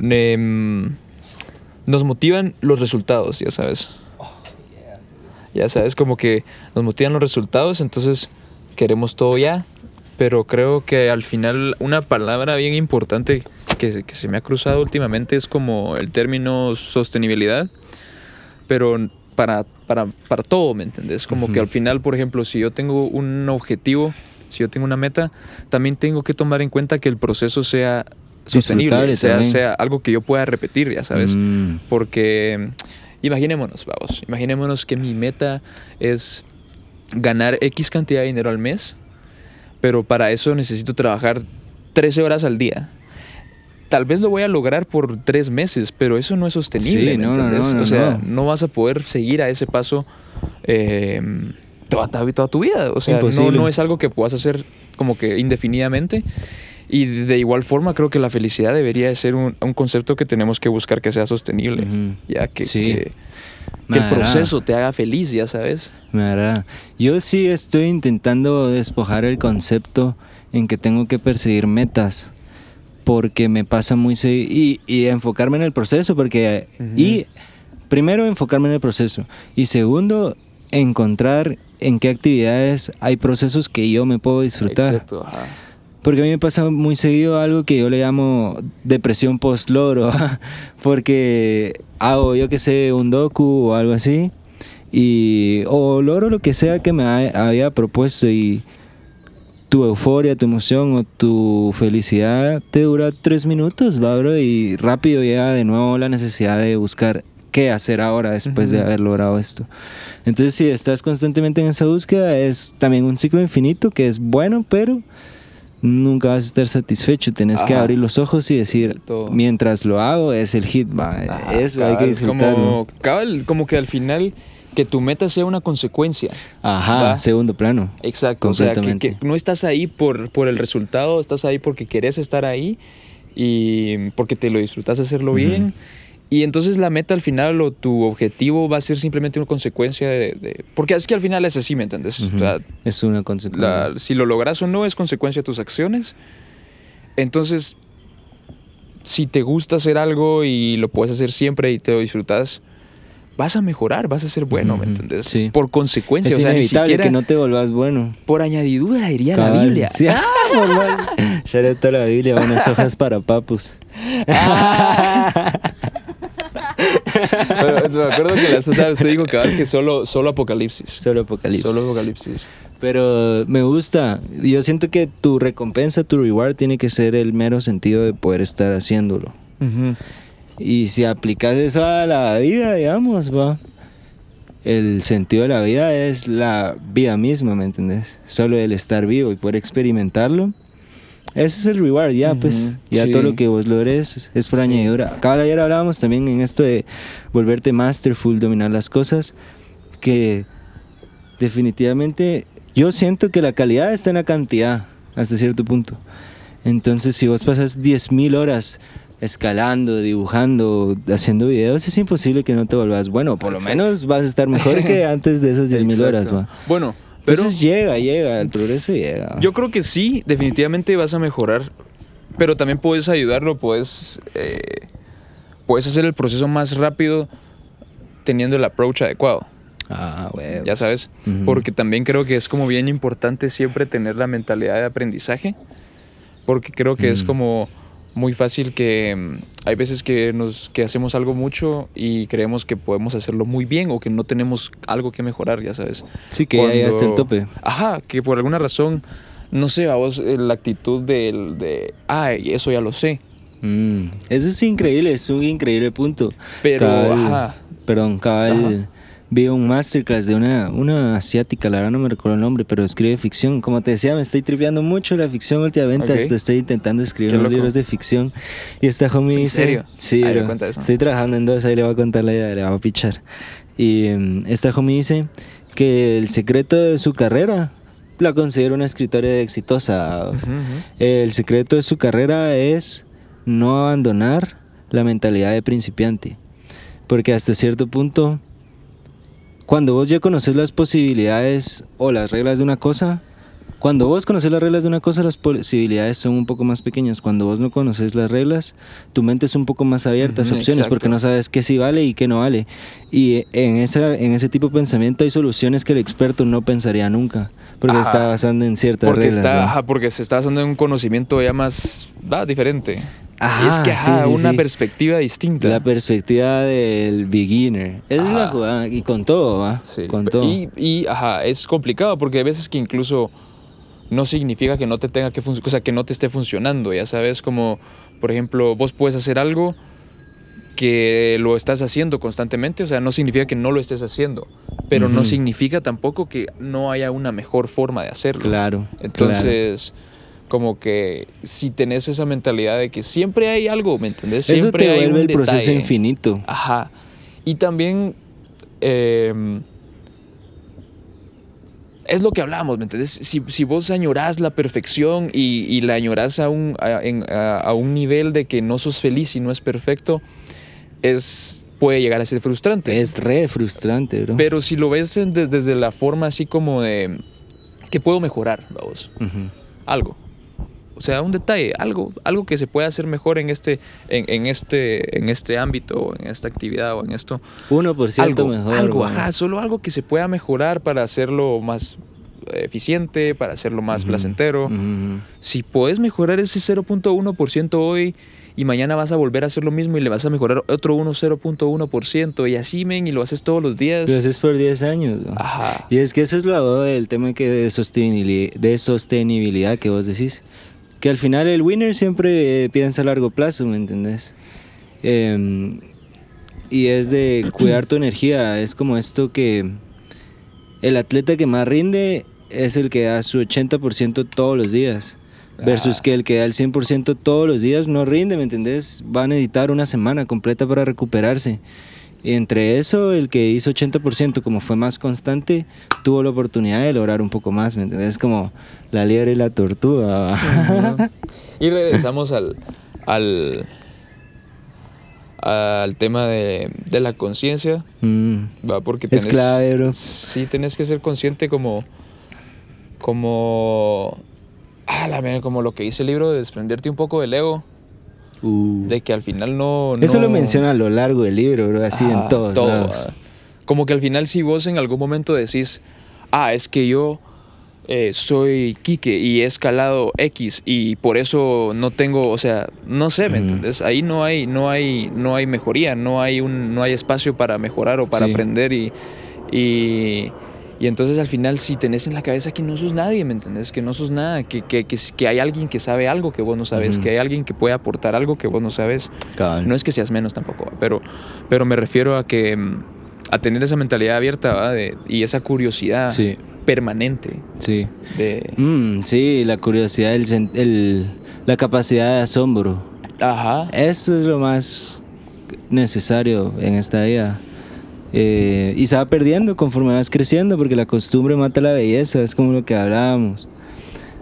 em, nos motivan los resultados, ya sabes. Ya sabes, como que nos motivan los resultados, entonces queremos todo ya. Pero creo que al final una palabra bien importante que, se- que se me ha cruzado últimamente es como el término sostenibilidad. Pero para, para, para todo, ¿me entendés? Como que al final, por ejemplo, si yo tengo un objetivo, si yo tengo una meta, también tengo que tomar en cuenta que el proceso sea sostenible, sea, sea algo que yo pueda repetir, ya sabes. Mm. Porque imaginémonos, vamos, imaginémonos que mi meta es ganar X cantidad de dinero al mes pero para eso necesito trabajar 13 horas al día. Tal vez lo voy a lograr por tres meses, pero eso no es sostenible. Sí, ¿me no, o sea, no. vas a poder seguir a ese paso eh, toda, tu vida. O sea, no, Imposible. no es algo que puedas hacer como que indefinidamente. Y de igual forma creo que la felicidad debería de ser un, un concepto que tenemos que buscar que sea sostenible. Ya que, Sí. que, que el proceso te haga feliz, ya sabes. Me. Yo sí estoy intentando despojar el concepto en que tengo que perseguir metas. Porque me pasa muy y, y enfocarme en el proceso. Porque. Ujú. Y primero enfocarme en el proceso. Y segundo, encontrar en qué actividades hay procesos que yo me puedo disfrutar. Exacto. ajá. Porque a mí me pasa muy seguido algo que yo le llamo depresión post-logro. <laughs> porque hago, yo que sé, un docu o algo así. Y, o logro lo que sea que me ha- había propuesto y tu euforia, tu emoción o tu felicidad te dura tres minutos, va, bro, y rápido llega de nuevo la necesidad de buscar qué hacer ahora después de haber logrado esto. Entonces, si estás constantemente en esa búsqueda, es también un ciclo infinito que es bueno, pero nunca vas a estar satisfecho. Tienes que abrir los ojos y decir, todo. mientras lo hago, es el hit, va. Ajá, Eso hay que disfrutarlo. Como, cabal, como que al final que tu meta sea una consecuencia. Ajá, ¿va? segundo plano. Exacto, o sea, que, que no estás ahí por, por el resultado, estás ahí porque querés estar ahí y porque te lo disfrutas hacerlo bien. Y entonces la meta al final o tu objetivo va a ser simplemente una consecuencia de... de- porque es que al final es así, ¿me entiendes? O Ujú. sea, es una consecuencia. la- si lo logras o no es consecuencia de tus acciones. Entonces, si te gusta hacer algo y lo puedes hacer siempre y te lo disfrutas, vas a mejorar, vas a ser bueno, ¿me Ujú, entiendes? sí. Por consecuencia, es o sea, ni inevitable siquiera que no te volvás bueno. por añadidura diría la Cabal. Biblia. Sí, ah, <laughs> normal. <laughs> Shout out a la Biblia, unas hojas para papus. Pero Me acuerdo que la esposa usted dijo cabal, que solo, solo Apocalipsis. Solo apocalipsis. Solo Apocalipsis. Pero me gusta. Yo siento que tu recompensa, tu reward, tiene que ser el mero sentido de poder estar haciéndolo. Y si aplicas eso a la vida, digamos, va. El sentido de la vida es la vida misma, ¿me entendés? Solo el estar vivo y poder experimentarlo. Ese es el reward, ya, pues. Ujú, Ya sí. todo lo que vos logres es por Sí. añadidura. Acá ayer hablábamos también en esto de volverte masterful, dominar las cosas. Que definitivamente yo siento que la calidad está en la cantidad, hasta cierto punto. Entonces, si vos pasas 10.000 horas escalando, dibujando, haciendo videos, es imposible que no te vuelvas bueno. Por lo Exacto. menos vas a estar mejor que <laughs> antes de esas 10.000 horas. ¿va? Bueno, pero Entonces llega, llega, el progreso llega. yo creo que sí, definitivamente vas a mejorar. Pero también puedes ayudarlo, puedes, eh, puedes hacer el proceso más rápido teniendo el approach adecuado. Ah, huevos. ya sabes. Porque también creo que es como bien importante siempre tener la mentalidad de aprendizaje. Porque creo que es como muy fácil que mm, hay veces que nos que hacemos algo mucho y creemos que podemos hacerlo muy bien o que no tenemos algo que mejorar, ya sabes. Sí, que ya llegaste al tope. Ajá, que por alguna razón, no sé, a vos eh, la actitud del, de, ay, eso ya lo sé. Mm, Eso es increíble, es un increíble punto. Pero, Cabal- ajá. Perdón, cabal. Ajá. Vi un masterclass de una, una asiática, la verdad no me recuerdo el nombre, pero escribe ficción. Como te decía, me estoy tripeando mucho la ficción últimamente. Ok. hasta Estoy intentando escribir unos libros de ficción. Y esta homie ¿En dice... serio? Sí, A ver, bro. cuenta eso. Estoy trabajando en dos, ahí le voy a contar la idea, le voy a pichar. Y mm, esta homie dice que el secreto de su carrera la considero una escritora exitosa. o sea, Ujú, ujú. el secreto de su carrera es no abandonar la mentalidad de principiante. Porque hasta cierto punto, cuando vos ya conoces las posibilidades o las reglas de una cosa, cuando vos conoces las reglas de una cosa, las posibilidades son un poco más pequeñas. Cuando vos no conoces las reglas, tu mente es un poco más abierta a opciones porque exacto. no sabes qué sí vale y qué no vale. Y en, esa, en ese tipo de pensamiento hay soluciones que el experto no pensaría nunca, porque Ajá. está basando en ciertas Porque, reglas. está, ¿no? ajá, porque se está basando en un conocimiento ya más va, diferente. Ajá, es que sí, ajá, sí, una sí. perspectiva distinta. La perspectiva del beginner. Es la Ajá. jugada. Y con todo, ¿va? Sí. Con todo. Y, y, ajá, es complicado porque hay veces que incluso no significa que no te tenga que funcionar, o sea, que no te esté funcionando, ya sabes, como por ejemplo, vos puedes hacer algo que lo estás haciendo constantemente, o sea, no significa que no lo estés haciendo, pero no significa tampoco que no haya una mejor forma de hacerlo. Claro. Entonces, como que si tenés esa mentalidad de que siempre hay algo, ¿me entendés? claro. eso Siempre te hay un el proceso infinito. Ajá. Y también eh, es lo que hablamos, ¿me entendés? Si, si vos añorás la perfección y, y la añorás a un, a, en- a- a un nivel de que no sos feliz y no es perfecto, es, puede llegar a ser frustrante. Es re frustrante, bro. Pero si lo ves en- des- desde la forma así como de que puedo mejorar, vamos, Ujú. algo. O sea, un detalle, algo, algo que se pueda hacer mejor en este, en, en este, en este ámbito, en esta actividad o en esto. 1% algo, mejor. algo, güey. ajá, solo algo que se pueda mejorar para hacerlo más eficiente, para hacerlo más Ujú. placentero. Ujú. Si puedes mejorar ese 0.1% hoy y mañana vas a volver a hacer lo mismo y le vas a mejorar otro 1, 0.1% y así, men, y lo haces todos los días. Lo haces por 10 años, güey. Ajá. Y es que eso es lo del tema que de sostenibilidad, de sostenibilidad que vos decís. Que al final el winner siempre eh, piensa a largo plazo, ¿me entendés? Em, y es de <clears throat> cuidar tu energía. Es como esto que el atleta que más rinde es el que da su 80% todos los días. Versus Ah. que el que da el 100% todos los días no rinde, ¿me entendés? Va a necesitar una semana completa para recuperarse. Y entre eso, el que hizo 80%, como fue más constante, tuvo la oportunidad de lograr un poco más, ¿me entendés? Como la liebre y la tortuga. Y regresamos al, al, al tema de, de la conciencia, Mm, ¿va? Porque Es tenés- clave, bro. Sí, tenés que ser consciente como... Como... Ah, la como lo que dice el libro de desprenderte un poco del ego, uh. de que al final no... Eso lo menciona a lo largo del libro, bro, así en todos todo, lados. ah. Como que al final si vos en algún momento decís, ah, es que yo eh, soy Quique y he escalado X y por eso no tengo, o sea, no sé, ¿me Ujú. entiendes? Ahí no hay, no hay, no hay mejoría, no hay un, no hay espacio para mejorar o para Sí. aprender y, y, y entonces al final si tenés en la cabeza que no sos nadie, ¿me entendés? Que no sos nada, que, que, que, que hay alguien que sabe algo que vos no sabes, que hay alguien que puede aportar algo que vos no sabes. Cabal. No es que seas menos tampoco, pero, pero me refiero a que mm, a tener esa mentalidad abierta. De- y esa curiosidad Sí, permanente sí. de Mm, sí, la curiosidad, el, el- la capacidad de asombro. ajá Eso es lo más necesario en esta vida. Eh, y se va perdiendo conforme vas creciendo porque la costumbre mata la belleza, es como lo que hablábamos.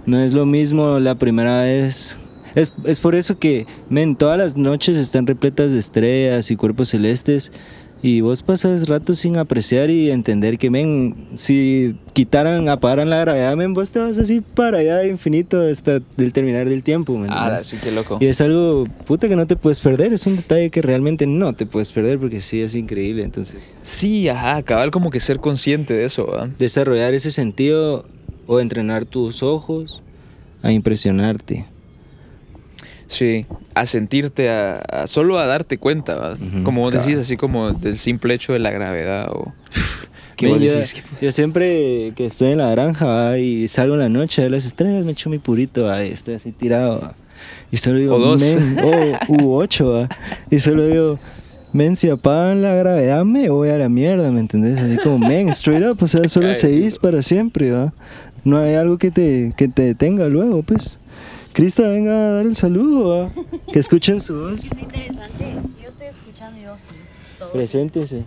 No es lo mismo la primera vez. Es, es por eso que, men, todas las noches están repletas de estrellas y cuerpos celestes y vos pasas rato sin apreciar y entender que, men, si quitaran, apagaran la gravedad, men, vos te vas así para allá de infinito hasta el terminar del tiempo, ¿me ah sí que loco Y es algo, puta, que no te puedes perder. Es un detalle que realmente no te puedes perder porque sí es increíble. Entonces, sí ajá cabal como que ser consciente de eso ¿va? desarrollar ese sentido o entrenar tus ojos a impresionarte. Sí a sentirte a, a- solo a darte cuenta como vos decís así como del simple hecho de la gravedad o Men, vos yo, decís yo siempre que estoy en la granja ¿va? y salgo en la noche a las estrellas, me echo mi purito ¿va? y estoy así tirado. ¿va? Y solo digo, O dos. men, o u ocho, ¿va? y solo digo, men, si apagan la gravedad me voy a la mierda, ¿me entendés? Así como, men, straight up, o sea, <laughs> solo seguís para siempre, ¿va? No hay algo que te, que te detenga luego, pues. Crista, venga a dar el saludo, ¿va? Que escuchen su voz. Muy interesante. Yo estoy escuchando, yo sí. Todo. Preséntese.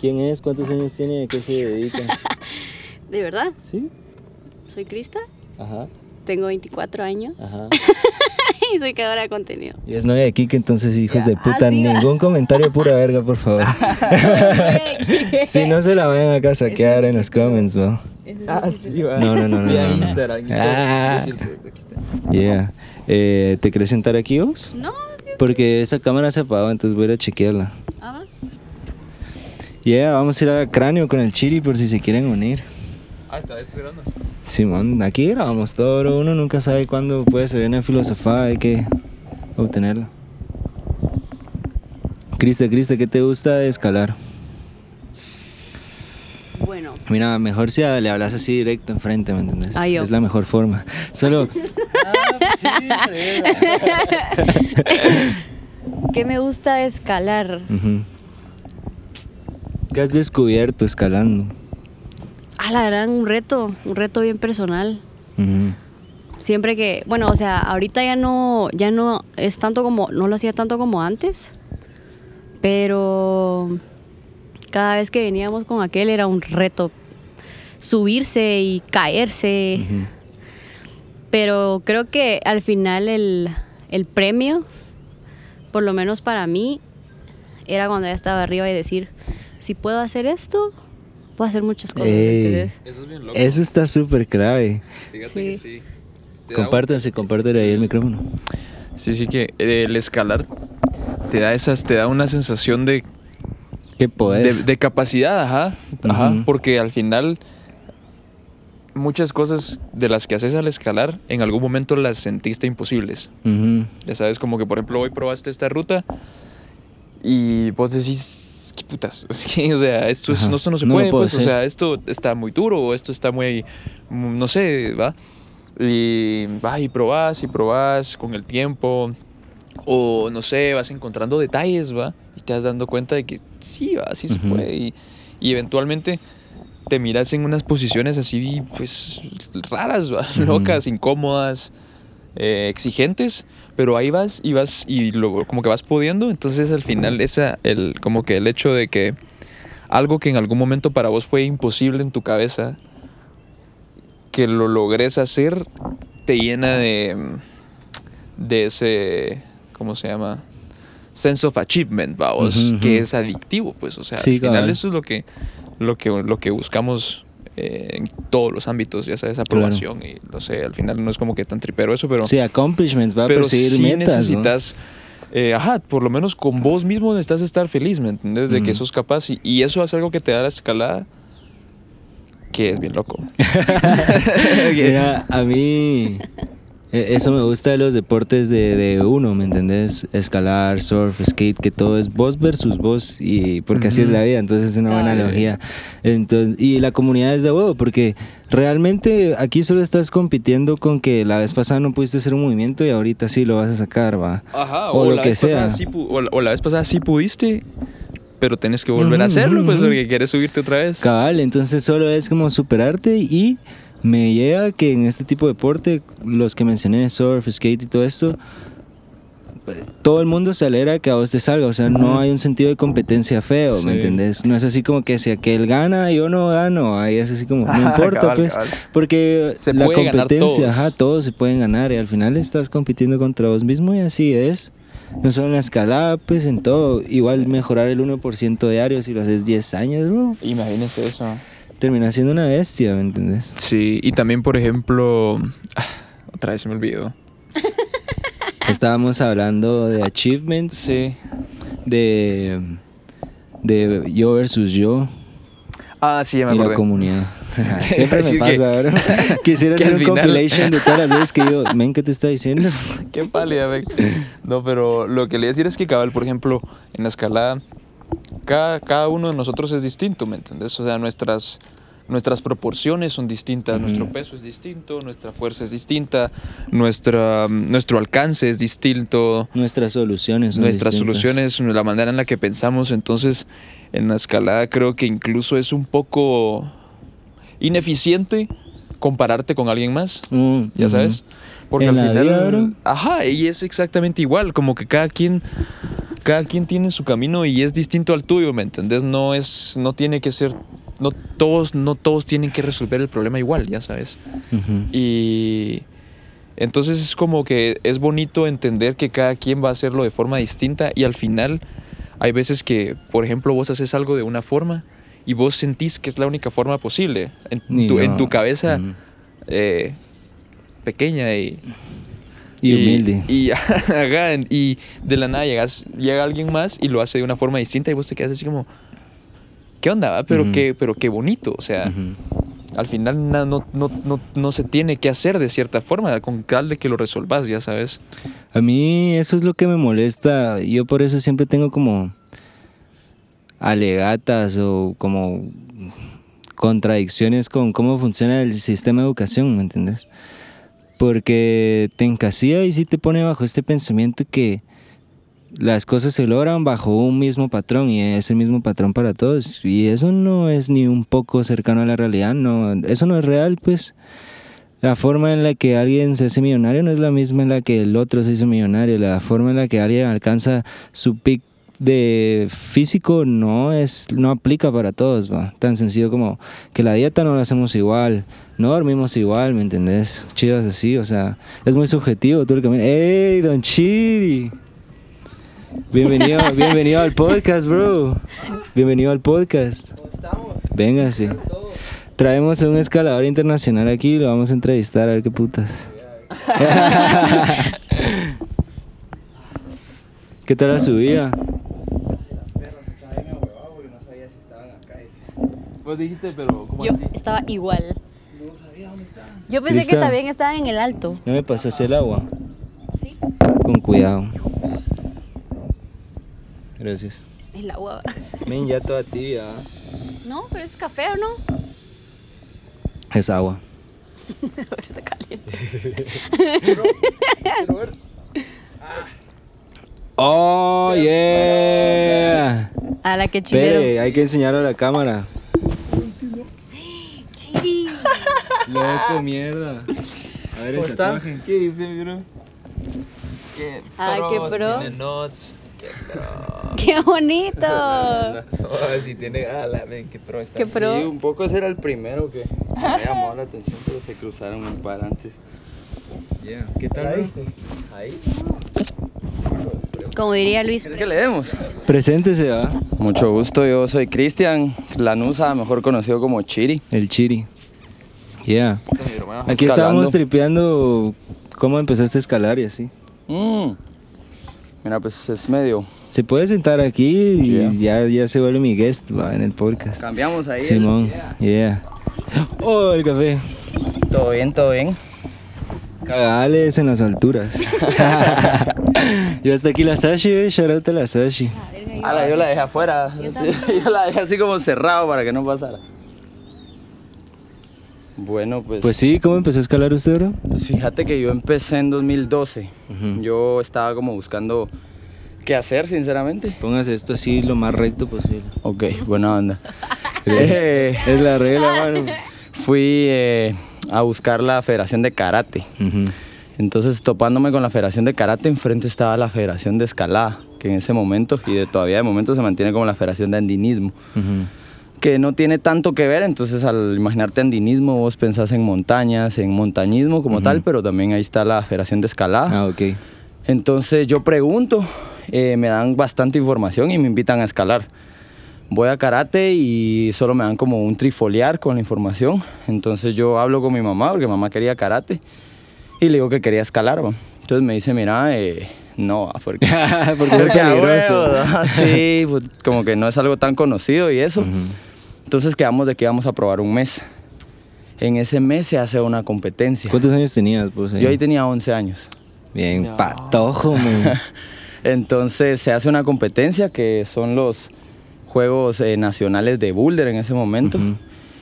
¿Quién es? ¿Cuántos años tiene? ¿A qué se dedica? <laughs> ¿De verdad? ¿Sí? Soy Crista, Ajá, tengo 24 años ajá. <laughs> y soy creadora de contenido. Y es novia de Kike, entonces, hijos de Ah, puta, va. ningún comentario pura verga, por favor. <laughs> <laughs> si no se la vayan acá a saquear en los comments, ¿no? ah sí va No, no, no, no, no, no. Ah. Yeah. Eh, ¿Te querés sentar aquí vos? No, Porque esa cámara se apagó, entonces voy a ir a chequearla. ah, Yeah, vamos a ir a cráneo con el chiri por si se quieren unir. Ah está Simón, aquí grabamos todo, bro. Uno nunca sabe cuándo puede ser una filosofía, hay que obtenerla. Crista, Crista, ¿qué te gusta de escalar? bueno. Mira, mejor si le hablas así directo enfrente, ¿me entiendes? Ah, yo. Es la mejor forma. Solo. <laughs> ¿Qué me gusta escalar? Ujú. ¿Qué has descubierto escalando? Ah, la verdad, un reto, un reto bien personal. Siempre que, bueno, o sea, ahorita ya no, ya no es tanto como, no lo hacía tanto como antes, pero cada vez que veníamos con aquel era un reto subirse y caerse, pero creo que al final el, el premio, por lo menos para mí, era cuando ya estaba arriba y decir, si puedo hacer esto, puedo hacer muchas cosas. Eso es bien loco. Eso está súper clave. Fíjate Sí. que sí. Compártanse, compártele ahí el micrófono. Sí, sí que el escalar te da esas, te da una sensación de, ¿Qué de, podés? de capacidad, ajá, ajá, porque al final muchas cosas de las que haces al escalar en algún momento las sentiste imposibles. Ya sabes, como que por ejemplo hoy probaste esta ruta y vos decís, ¿qué putas? Es <laughs> que, o sea, esto, es, no, esto no se No puede, pues, o sea, esto está muy duro, o esto está muy, no sé, ¿va? Y vas y probás y probás con el tiempo, o no sé, vas encontrando detalles, ¿va? Y te vas dando cuenta de que sí, va, sí se Ujú. puede. Y, y eventualmente te miras en unas posiciones así, pues, raras, ¿va? <laughs> Locas, incómodas, eh, exigentes, pero ahí vas y vas y luego como que vas pudiendo, entonces al final esa, el, como que el hecho de que algo que en algún momento para vos fue imposible en tu cabeza, que lo logres hacer, te llena de, de ese, ¿cómo se llama? Sense of achievement, vamos, que es adictivo, pues, o sea, Sí, al final eso es lo que, lo que, lo que buscamos eh, en todos los ámbitos, ya sabes, Claro. aprobación y no sé, al final no es como que tan tripero eso, pero, Sí, accomplishments, va a pero perseguir sí metas. ¿no? necesitas, eh, ajá, por lo menos con vos mismo necesitas estar feliz, ¿me entiendes? De que sos capaz y, y eso es algo que te da la escalada que es bien loco. <laughs> <laughs> Mira, a mí eso me gusta de los deportes de, de uno, ¿me entendés? Escalar, surf, skate, que todo es vos versus vos, y porque así es la vida, entonces es una buena analogía. Entonces, y la comunidad es de huevo, porque realmente aquí solo estás compitiendo con que la vez pasada no pudiste hacer un movimiento y ahorita sí lo vas a sacar, va. Ajá, O o, lo la que vez pasada sea. sí o, la, o la vez pasada sí pudiste, pero tenés que volver a hacerlo, pues, porque quieres subirte otra vez. Cabal, entonces solo es como superarte y me llega que en este tipo de deporte, los que mencioné, surf, skate y todo esto, todo el mundo se alegra que a vos te salga, o sea, no hay un sentido de competencia feo, ¿me entendés? No es así como que si aquel gana, yo no gano, ahí es así como, no <laughs> importa, cabal, pues, cabal. porque Se la competencia, todos. ajá, todos se pueden ganar y al final estás compitiendo contra vos mismo y así es. No solo en la escalada, pues en todo. Igual Sí. mejorar el 1% diario si lo haces 10 años, bro, Imagínense eso. Termina siendo una bestia, ¿me entendés? Sí, y también, por ejemplo, ah, otra vez me olvidó. <laughs> Estábamos hablando de achievements, Sí. de, de yo versus yo Ah, sí, ya me y la comunidad. <laughs> <laughs> Siempre me pasa, bro. Quisiera que hacer un final- compilation de todas las veces que digo, men, ¿qué te está diciendo? Qué pálida, ve. No, pero lo que le iba a decir es que, cabal, por ejemplo, en la escalada, cada, cada uno de nosotros es distinto, ¿me entendés? O sea, nuestras, nuestras proporciones son distintas, nuestro peso es distinto, nuestra fuerza es distinta, nuestra, nuestro alcance es distinto, Nuestras soluciones son nuestras distintas. soluciones, la manera en la que pensamos. Entonces, en la escalada creo que incluso es un poco ineficiente compararte con alguien más. Mm, Ya sabes. Porque al final. vida. Ajá, y es exactamente igual. Como que cada quien. Cada quien tiene su camino y es distinto al tuyo, ¿me entendés? No es. No tiene que ser. No todos, no todos tienen que resolver el problema igual, ya sabes. Y. Entonces es como que es bonito entender que cada quien va a hacerlo de forma distinta y al final hay veces que, por ejemplo, vos haces algo de una forma y vos sentís que es la única forma posible en tu, en no. tu cabeza eh, pequeña y, Y humilde. Y, <laughs> ajá, y de la nada llegas, llega alguien más y lo hace de una forma distinta y vos te quedas así como, ¿qué onda? va? Pero, qué, pero qué bonito, o sea, al final na- no, no, no, no se tiene que hacer de cierta forma, con tal de que lo resolvas, ya sabes. A mí eso es lo que me molesta. Yo por eso siempre tengo como alegatas o como contradicciones con cómo funciona el sistema de educación, ¿me entiendes? Porque te encasilla y sí te pone bajo este pensamiento que las cosas se logran bajo un mismo patrón y es el mismo patrón para todos. Y eso no es ni un poco cercano a la realidad, no, eso no es real, pues. La forma en la que alguien se hace millonario no es la misma en la que el otro se hizo millonario. La forma en la que alguien alcanza su pic de físico no es no aplica para todos, va. Tan sencillo como que la dieta no la hacemos igual, no dormimos igual, ¿me entendés? Chidas así, o sea, es muy subjetivo todo el camino. ¡Ey, Don Chiri! Bienvenido, <laughs> bienvenido al podcast, bro. Bienvenido al podcast. Véngase. Traemos un escalador internacional aquí y lo vamos a entrevistar a ver qué putas. <laughs> <laughs> ¿Qué tal la subida? Vos dijiste, pero ¿cómo Yo así? estaba igual. Yo pensé que también estaban en el alto. No me pasaste el agua. Sí. Con cuidado. Gracias. El agua. <laughs> Ven, ya toda tibia. ¿ah? No, pero es café o no. Es agua. <laughs> Está caliente. ¡Oh, yeah! A la que chilero. Hay que enseñarlo a la cámara. Loco, mierda. A ver, ¿Cómo el está? tatuaje. ¿Qué dice, bro? Qué Ay, qué pro. Tiene nuts. Qué pro. ¡Qué bonito! <laughs> No, si tiene ala, qué pro está. Qué pro. Sí, un poco ese era el primero que me llamó la atención, pero se cruzaron un par antes. Yeah. ¿Qué tal? Ahí. Como diría Luis. ¿Quieres que le demos? Preséntese, va. Mucho gusto, yo soy Cristian Lanusa, mejor conocido como Chiri. El Chiri. Yeah. Aquí Escalando. estábamos tripeando cómo empezaste a escalar y así. Mm. Mira, pues es medio. Se puede sentar aquí y Yeah. ya, ya se vuelve mi guest va, en el podcast. Cambiamos ahí. el- Simón, yeah. <gasps> Oh, el café. Todo bien, todo bien. Cagales en las alturas. <laughs> y hasta aquí la Sashi, eh. Shout out a la Sashi. Ala, yo la dejé afuera. Sí, <laughs> yo la dejé así como cerrado para que no pasara. Bueno, pues. Pues sí, ¿cómo empezó a escalar usted, bro? Pues fíjate que yo empecé en 2012. Ujú. Yo estaba como buscando qué hacer, sinceramente. Póngase esto así lo más recto posible. Ok, buena onda. Eh, <laughs> Es la regla, mano. fui eh, a buscar la Federación de Karate. Entonces, topándome con la Federación de Karate, enfrente estaba la Federación de Escalada, que en ese momento, y de todavía de momento se mantiene como la Federación de Andinismo, que no tiene tanto que ver, entonces al imaginarte andinismo vos pensás en montañas, en montañismo como tal, pero también ahí está la Federación de Escalada. Ah, ok. Entonces yo pregunto, eh, me dan bastante información y me invitan a escalar. Voy a karate y solo me dan como un trifoliar con la información. Entonces yo hablo con mi mamá, porque mamá quería karate, y le digo que quería escalar. ¿va? Entonces me dice, mira, eh, no, porque, <laughs> Porque es <laughs> peligroso. ¿no? sí, pues, como que no es algo tan conocido y eso. Entonces quedamos de que íbamos a probar un mes. En ese mes se hace una competencia. ¿Cuántos años tenías, pues? Yo ahí tenía 11 años. Bien, patojo, man. <laughs> Entonces se hace una competencia que son los Juegos eh, Nacionales de Boulder en ese momento. Ujú.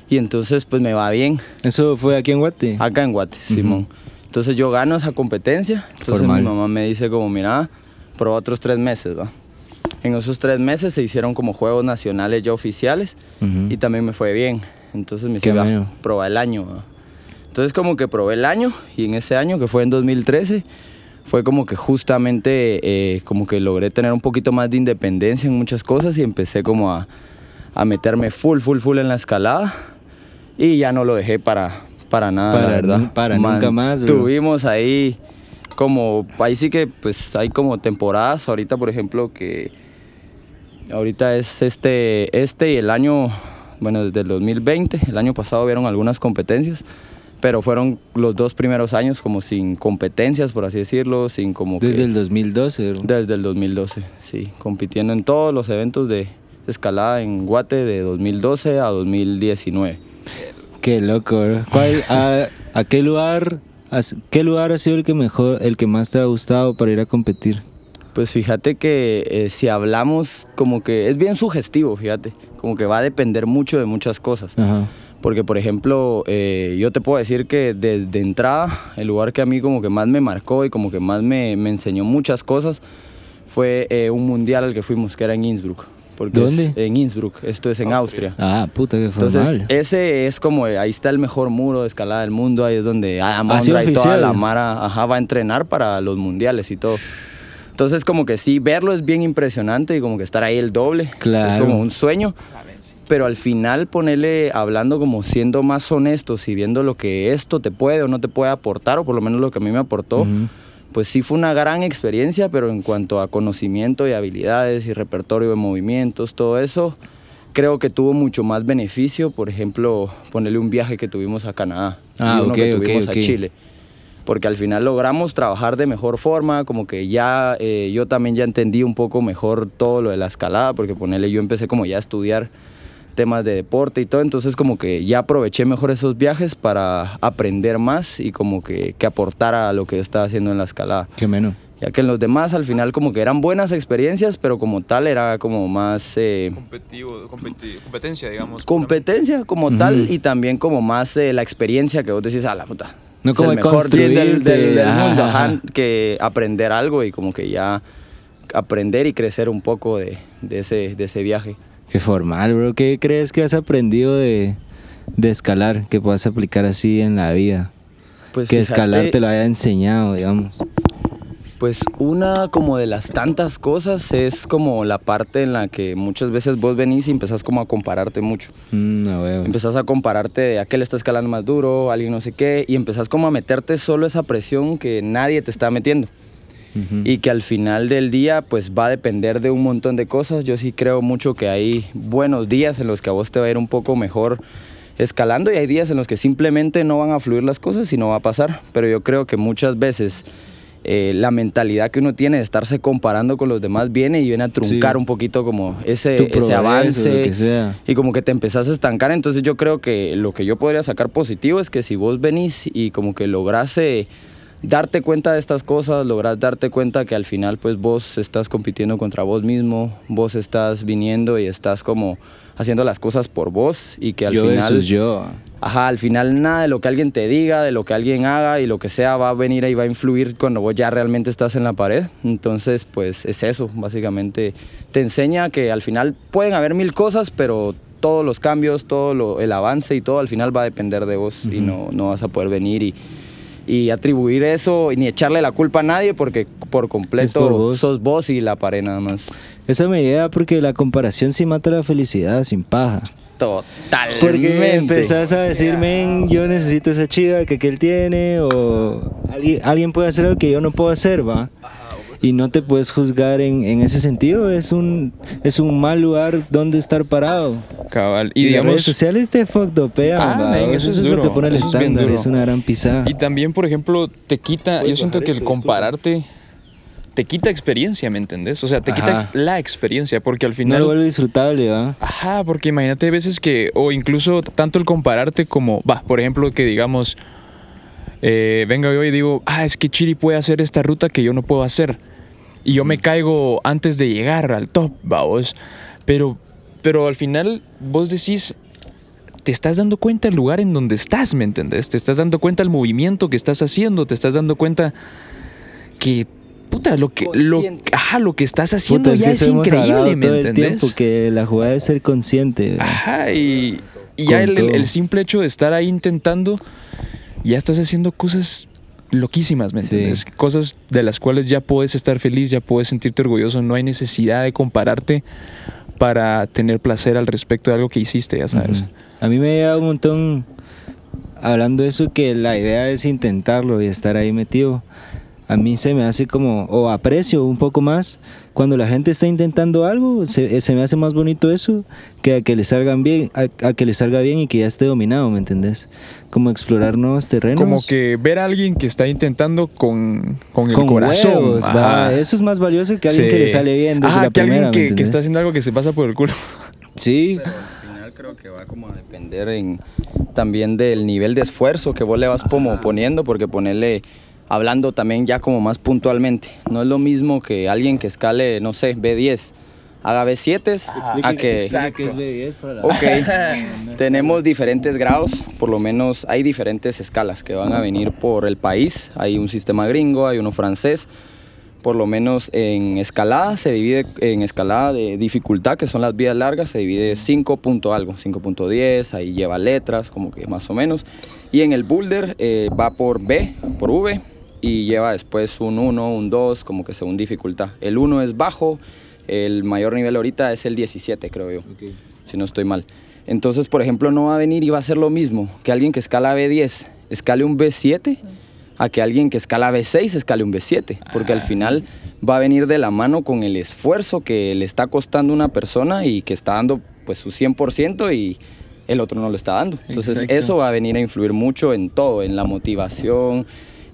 Y entonces pues me va bien ¿Eso fue aquí en Guate? acá en Guate, Simón. Entonces yo gano esa competencia. Entonces Formal. mi mamá me dice como, mira, prueba otros tres meses, ¿va? En esos tres meses se hicieron como Juegos Nacionales ya oficiales Ujú. y también me fue bien. Entonces me dice, "Va, bueno. prueba el año. ¿va?". Entonces como que probé el año y en ese año, que fue en 2013, fue como que justamente eh, como que logré tener un poquito más de independencia en muchas cosas y empecé como a, a meterme full, full, full en la escalada y ya no lo dejé para, para nada, Para la verdad. para nunca más, bro. Tuvimos ahí como, ahí sí que pues hay como temporadas, ahorita por ejemplo que ahorita es este, este y el año, bueno, desde el 2020, el año pasado vieron algunas competencias, pero fueron los dos primeros años como sin competencias, por así decirlo, sin como que- Desde el 2012, bro. desde el 2012, sí, compitiendo en todos los eventos de escalada en Guate de 2012 a 2019. Qué loco, bro. ¿Cuál, a, a qué lugar, qué lugar ha sido el que mejor, el que más te ha gustado para ir a competir? Pues fíjate que eh, si hablamos como que es bien sugestivo, fíjate, como que va a depender mucho de muchas cosas. Ajá. Porque, por ejemplo, eh, yo te puedo decir que desde entrada, el lugar que a mí como que más me marcó y como que más me, me enseñó muchas cosas fue eh, un mundial al que fuimos, que era en Innsbruck. Porque es- ¿Dónde? en Innsbruck, esto es en Austria. Ah, puta, que Entonces, formal. ese es como, eh, ahí está el mejor muro de escalada del mundo, ahí es donde Adam Así Ondra y toda la Mara ajá, va a entrenar para los mundiales y todo. Entonces, como que sí, verlo es bien impresionante y como que estar ahí el doble. Es Claro. como un sueño. Pero al final ponerle, hablando como siendo más honestos y viendo lo que esto te puede o no te puede aportar, o por lo menos lo que a mí me aportó, pues sí fue una gran experiencia, pero en cuanto a conocimiento y habilidades y repertorio de movimientos, todo eso, creo que tuvo mucho más beneficio, por ejemplo, ponerle un viaje que tuvimos a Canadá Ah, y uno ok, que tuvimos a Chile. Porque al final logramos trabajar de mejor forma, como que ya eh, yo también ya entendí un poco mejor todo lo de la escalada, porque ponerle yo empecé como ya a estudiar temas de deporte y todo, entonces como que ya aproveché mejor esos viajes para aprender más y como que, que aportara a lo que yo estaba haciendo en la escalada. Qué menos. Ya que en los demás al final como que eran buenas experiencias, pero como tal era como más eh, Competitivo, competi- competencia, digamos. competencia como tal y también como más eh, la experiencia que vos decís, a la puta. No es como el mejor del, mundo, ajá, que aprender algo y como que ya aprender y crecer un poco de, de ese, de ese viaje. Qué formal, bro. ¿Qué crees que has aprendido de, de escalar que puedas aplicar así en la vida? Pues que fíjate, escalar te lo haya enseñado, digamos. Pues una como de las tantas cosas es como la parte en la que muchas veces vos venís y empezás como a compararte mucho. Mm, a. Empezás a compararte de aquel está escalando más duro, alguien no sé qué, y empezás como a meterte solo esa presión que nadie te está metiendo. Y que al final del día pues va a depender de un montón de cosas. Yo sí creo mucho que hay buenos días en los que a vos te va a ir un poco mejor escalando y hay días en los que simplemente no van a fluir las cosas y no va a pasar. Pero yo creo que muchas veces eh, la mentalidad que uno tiene de estarse comparando con los demás viene y viene a truncar Sí. un poquito como ese, ese avance y como que te empezás a estancar. Entonces yo creo que lo que yo podría sacar positivo es que si vos venís y como que lográs eh, darte cuenta de estas cosas, lográs darte cuenta que al final pues vos estás compitiendo contra vos mismo, vos estás viniendo y estás como haciendo las cosas por vos y que al yo final... yo. Ajá, al final nada de lo que alguien te diga, de lo que alguien haga y lo que sea va a venir y va a influir cuando vos ya realmente estás en la pared. Entonces, pues es eso, básicamente. Te enseña que al final pueden haber mil cosas, pero todos los cambios, todo lo- el avance y todo al final va a depender de vos y no, no vas a poder venir y, y atribuir eso y ni echarle la culpa a nadie porque por completo por vos. sos vos y la pared nada más. Esa me llega porque la comparación sí mata la felicidad sin paja. Totalmente. Porque empezás a decir, men, yo necesito esa chiva que, que él tiene, o alguien, alguien puede hacer algo que yo no puedo hacer, va. Y no te puedes juzgar en, en ese sentido, es un, es un mal lugar donde estar parado. Cabal. Y, Y, las digamos, redes sociales te fuckdopean, Ah, men, eso, eso es es lo que pone el eso es estándar, duro. es una gran pisada. Y también, por ejemplo, te quita, yo siento que el esto, disculpa. compararte te quita experiencia, ¿me entendés? O sea, te quita ex- la experiencia, porque al no final... lo vuelve disfrutable, va. Ajá, porque imagínate veces que, o incluso tanto el compararte como, va, por ejemplo, que digamos, eh, venga yo y digo, ah, es que Chiri puede hacer esta ruta que yo no puedo hacer. Y yo me caigo antes de llegar al top, vos. Pero, pero al final vos decís, te estás dando cuenta el lugar en donde estás, ¿me entendés? Te estás dando cuenta el movimiento que estás haciendo, te estás dando cuenta que, puta, lo que, lo, ajá, lo que estás haciendo Puta, es ya que es increíble, ¿me todo el entendés? tiempo, que la jugada es ser consciente. Ajá, y, ya el, el simple hecho de estar ahí intentando, ya estás haciendo cosas loquísimas, ¿me Sí. entiendes? Cosas de las cuales ya puedes estar feliz, ya puedes sentirte orgulloso, no hay necesidad de compararte para tener placer al respecto de algo que hiciste, ya sabes. A mí me llega un montón hablando de eso que la idea es intentarlo y estar ahí metido. A mí se me hace como, o aprecio un poco más, cuando la gente está intentando algo, se, se me hace más bonito eso que a que le salgan bien, a, a que le salga bien y que ya esté dominado, ¿me entendés? Como explorar nuevos terrenos. Como que ver a alguien que está intentando con, con el con corazón. huevos, va. ajá. Eso es más valioso que alguien Sí. que le sale bien desde Ajá, la que primera, alguien ¿me que, que está haciendo algo que se pasa por el culo. <laughs> Sí, Pero al final creo que va como a depender en, también del nivel de esfuerzo que vos le vas como poniendo, porque ponerle, hablando también ya como más puntualmente, no es lo mismo que alguien que escale, no sé, B10, haga B7 a que... Ok, <laughs> <laughs> tenemos diferentes grados, por lo menos hay diferentes escalas que van a venir por el país. Hay un sistema gringo, hay uno francés, por lo menos en escalada se divide en escalada de dificultad, que son las vías largas, se divide 5 punto algo, 5.10, ahí lleva letras, como que más o menos. Y en el boulder eh, va por B, por V, y lleva después un 1, un 2, como que según dificultad. El 1 es bajo, el mayor nivel ahorita es el 17, creo yo, si no estoy mal. Entonces, por ejemplo, no va a venir y va a ser lo mismo que alguien que escala B10 escale un B7 a que alguien que escala B6 escale un B7, porque al final va a venir de la mano con el esfuerzo que le está costando una persona y que está dando pues su 100% y el otro no lo está dando. Entonces Exacto. eso va a venir a influir mucho en todo, en la motivación,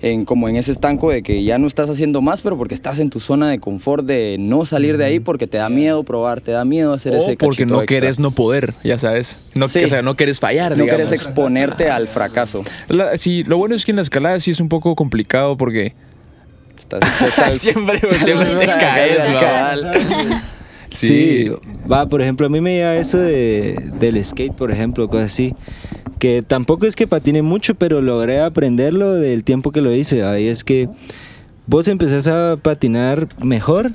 en como en ese estanco de que ya no estás haciendo más, pero porque estás en tu zona de confort de no salir de ahí porque te da miedo probar, te da miedo hacer ese O porque cachito no extra. quieres no poder, ya sabes. No, Sí. O sea, no quieres fallar, no digamos. quieres exponerte al fracaso. La- sí, lo bueno es que en la escalada sí es un poco complicado porque Estás <laughs> siempre, siempre te Cabal. caes, Sí. va, por ejemplo, a mí me llega eso de, del skate, por ejemplo, cosas así. Que tampoco es que patine mucho, pero logré aprenderlo del tiempo que lo hice. Ahí es que vos empezás a patinar mejor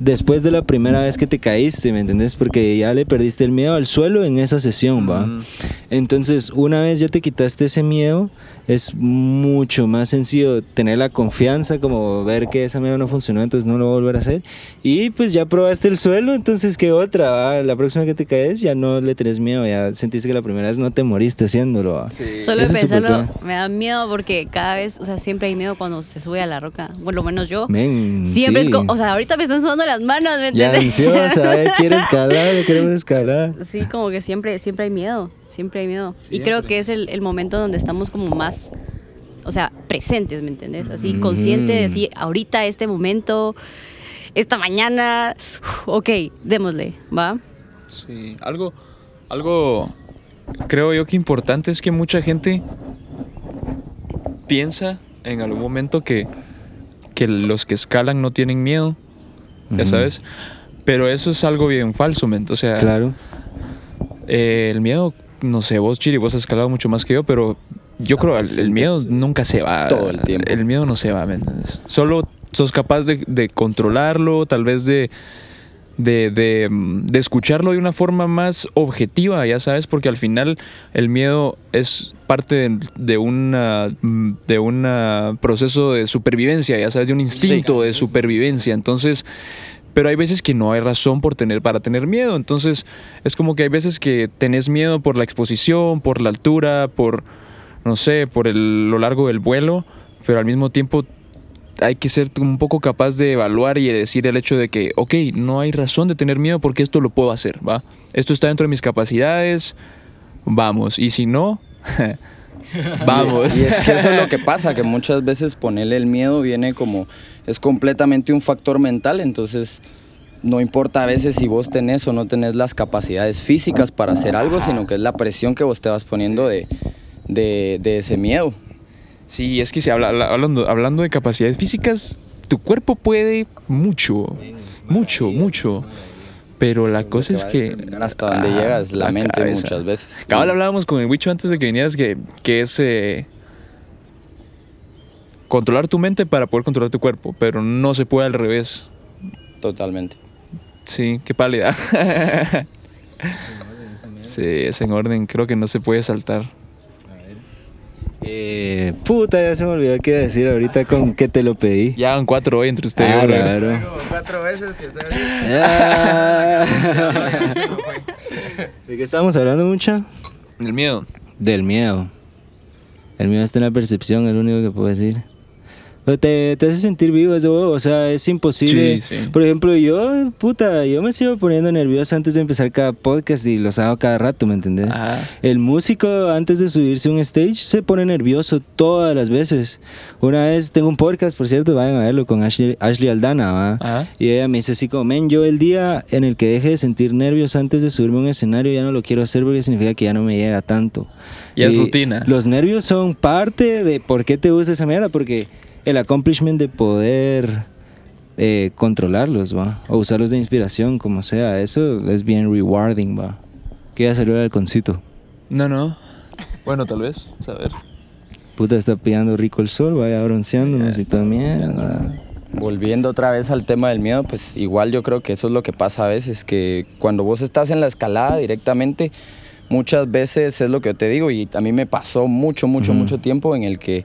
después de la primera vez que te caíste, ¿me entendés? Porque ya le perdiste el miedo al suelo en esa sesión, ¿va? Entonces, una vez ya te quitaste ese miedo, es mucho más sencillo tener la confianza, como ver que esa mierda no funcionó, entonces no lo voy a volver a hacer. Y pues ya probaste el suelo, entonces, ¿qué otra? va? La próxima que te caes ya no le tenés miedo, ya sentiste que la primera vez no te moriste haciéndolo. va. Solo de Eso pensarlo me da miedo porque cada vez, o sea, siempre hay miedo cuando se sube a la roca. Por lo menos yo. Men, Siempre sí. es como, o sea, ahorita me están sudando las manos, ¿me Ya ansiosa, ¿eh? <laughs> quiere escalar, queremos escalar. Sí, como que siempre, siempre hay miedo, siempre hay miedo. Y creo que es el, el momento donde estamos como más, o sea, presentes, ¿me entiendes? Así, Ujú. consciente de decir, ahorita, este momento, esta mañana, ok, démosle, ¿va? Sí, algo, algo creo yo que importante es que mucha gente piensa en algún momento que, que los que escalan no tienen miedo, ya sabes. Pero eso es algo bien falso, men. O sea, Claro. eh, el miedo, no sé, vos, Chiri, vos has escalado mucho más que yo, pero yo creo el, el miedo nunca se va. Todo el tiempo. El miedo no se va, ¿me entiendes? Solo sos capaz de, de controlarlo, tal vez de, de, de, mm, de escucharlo de una forma más objetiva, ya sabes, porque al final el miedo es parte de, de una mm, de un proceso de supervivencia, ya sabes, de un instinto de supervivencia. Entonces, pero hay veces que no hay razón por tener para tener miedo. Entonces, es como que hay veces que tenés miedo por la exposición, por la altura, por no sé, por el- lo largo del vuelo, pero al mismo tiempo hay que ser un poco capaz de evaluar y de decir el hecho de que, ok, no hay razón de tener miedo porque esto lo puedo hacer, ¿va? Esto está dentro de mis capacidades, vamos. Y si no, <laughs> vamos. Y es que eso es lo que pasa, que muchas veces ponerle el miedo viene como, es completamente un factor mental, entonces no importa a veces si vos tenés o no tenés las capacidades físicas para hacer algo, sino que es la presión que vos te vas poniendo de, de, de ese miedo. Sí, es que si habla- habla- hablando, hablando de capacidades físicas, tu cuerpo puede mucho, mucho, mucho. Pero la cosa es que... hasta dónde Ajá, llega es la, mente cabeza. muchas veces. Cabal hablábamos con el Wicho antes de que vinieras que, que es eh, controlar tu mente para poder controlar tu cuerpo, pero no se puede al revés. Totalmente. Sí, qué pálida. <laughs> sí, es en orden, creo que no se puede saltar. Eh, puta, ya se me olvidó qué iba a decir ahorita con que te lo pedí. Ya van cuatro hoy entre usted y Ah, claro. Cuatro veces que <laughs> Ah. <laughs> ¿De qué estábamos hablando mucho? El miedo. Del miedo. El miedo está en la percepción, es lo único que puedo decir. Te, te hace sentir vivo eso, o sea, es imposible. Sí, sí. Por ejemplo, yo, puta, yo me sigo poniendo nervioso antes de empezar cada podcast y los hago cada rato, ¿me entendés? Ajá. El músico antes de subirse a un stage se pone nervioso todas las veces. Una vez tengo un podcast, por cierto, vayan a verlo con Ashley, Ashley Aldana, ¿va? Ajá. Y ella me dice así como, men, yo el día en el que deje de sentir nervios antes de subirme a un escenario ya no lo quiero hacer porque significa que ya no me llega tanto. Es Y rutina. Los nervios son parte de por qué te gusta esa mierda, porque el accomplishment de poder eh, controlarlos, va, o usarlos de inspiración, como sea, eso es bien rewarding, va. Que ya salió el halconcito. No, no. Bueno, tal vez. A ver. Puta, está pillando rico el sol, vaya bronceándonos y toda mierda. volviendo otra vez al tema del miedo, pues igual yo creo que eso es lo que pasa a veces, que cuando vos estás en la escalada directamente, muchas veces es lo que yo te digo y a mí me pasó mucho, mucho, mucho tiempo en el que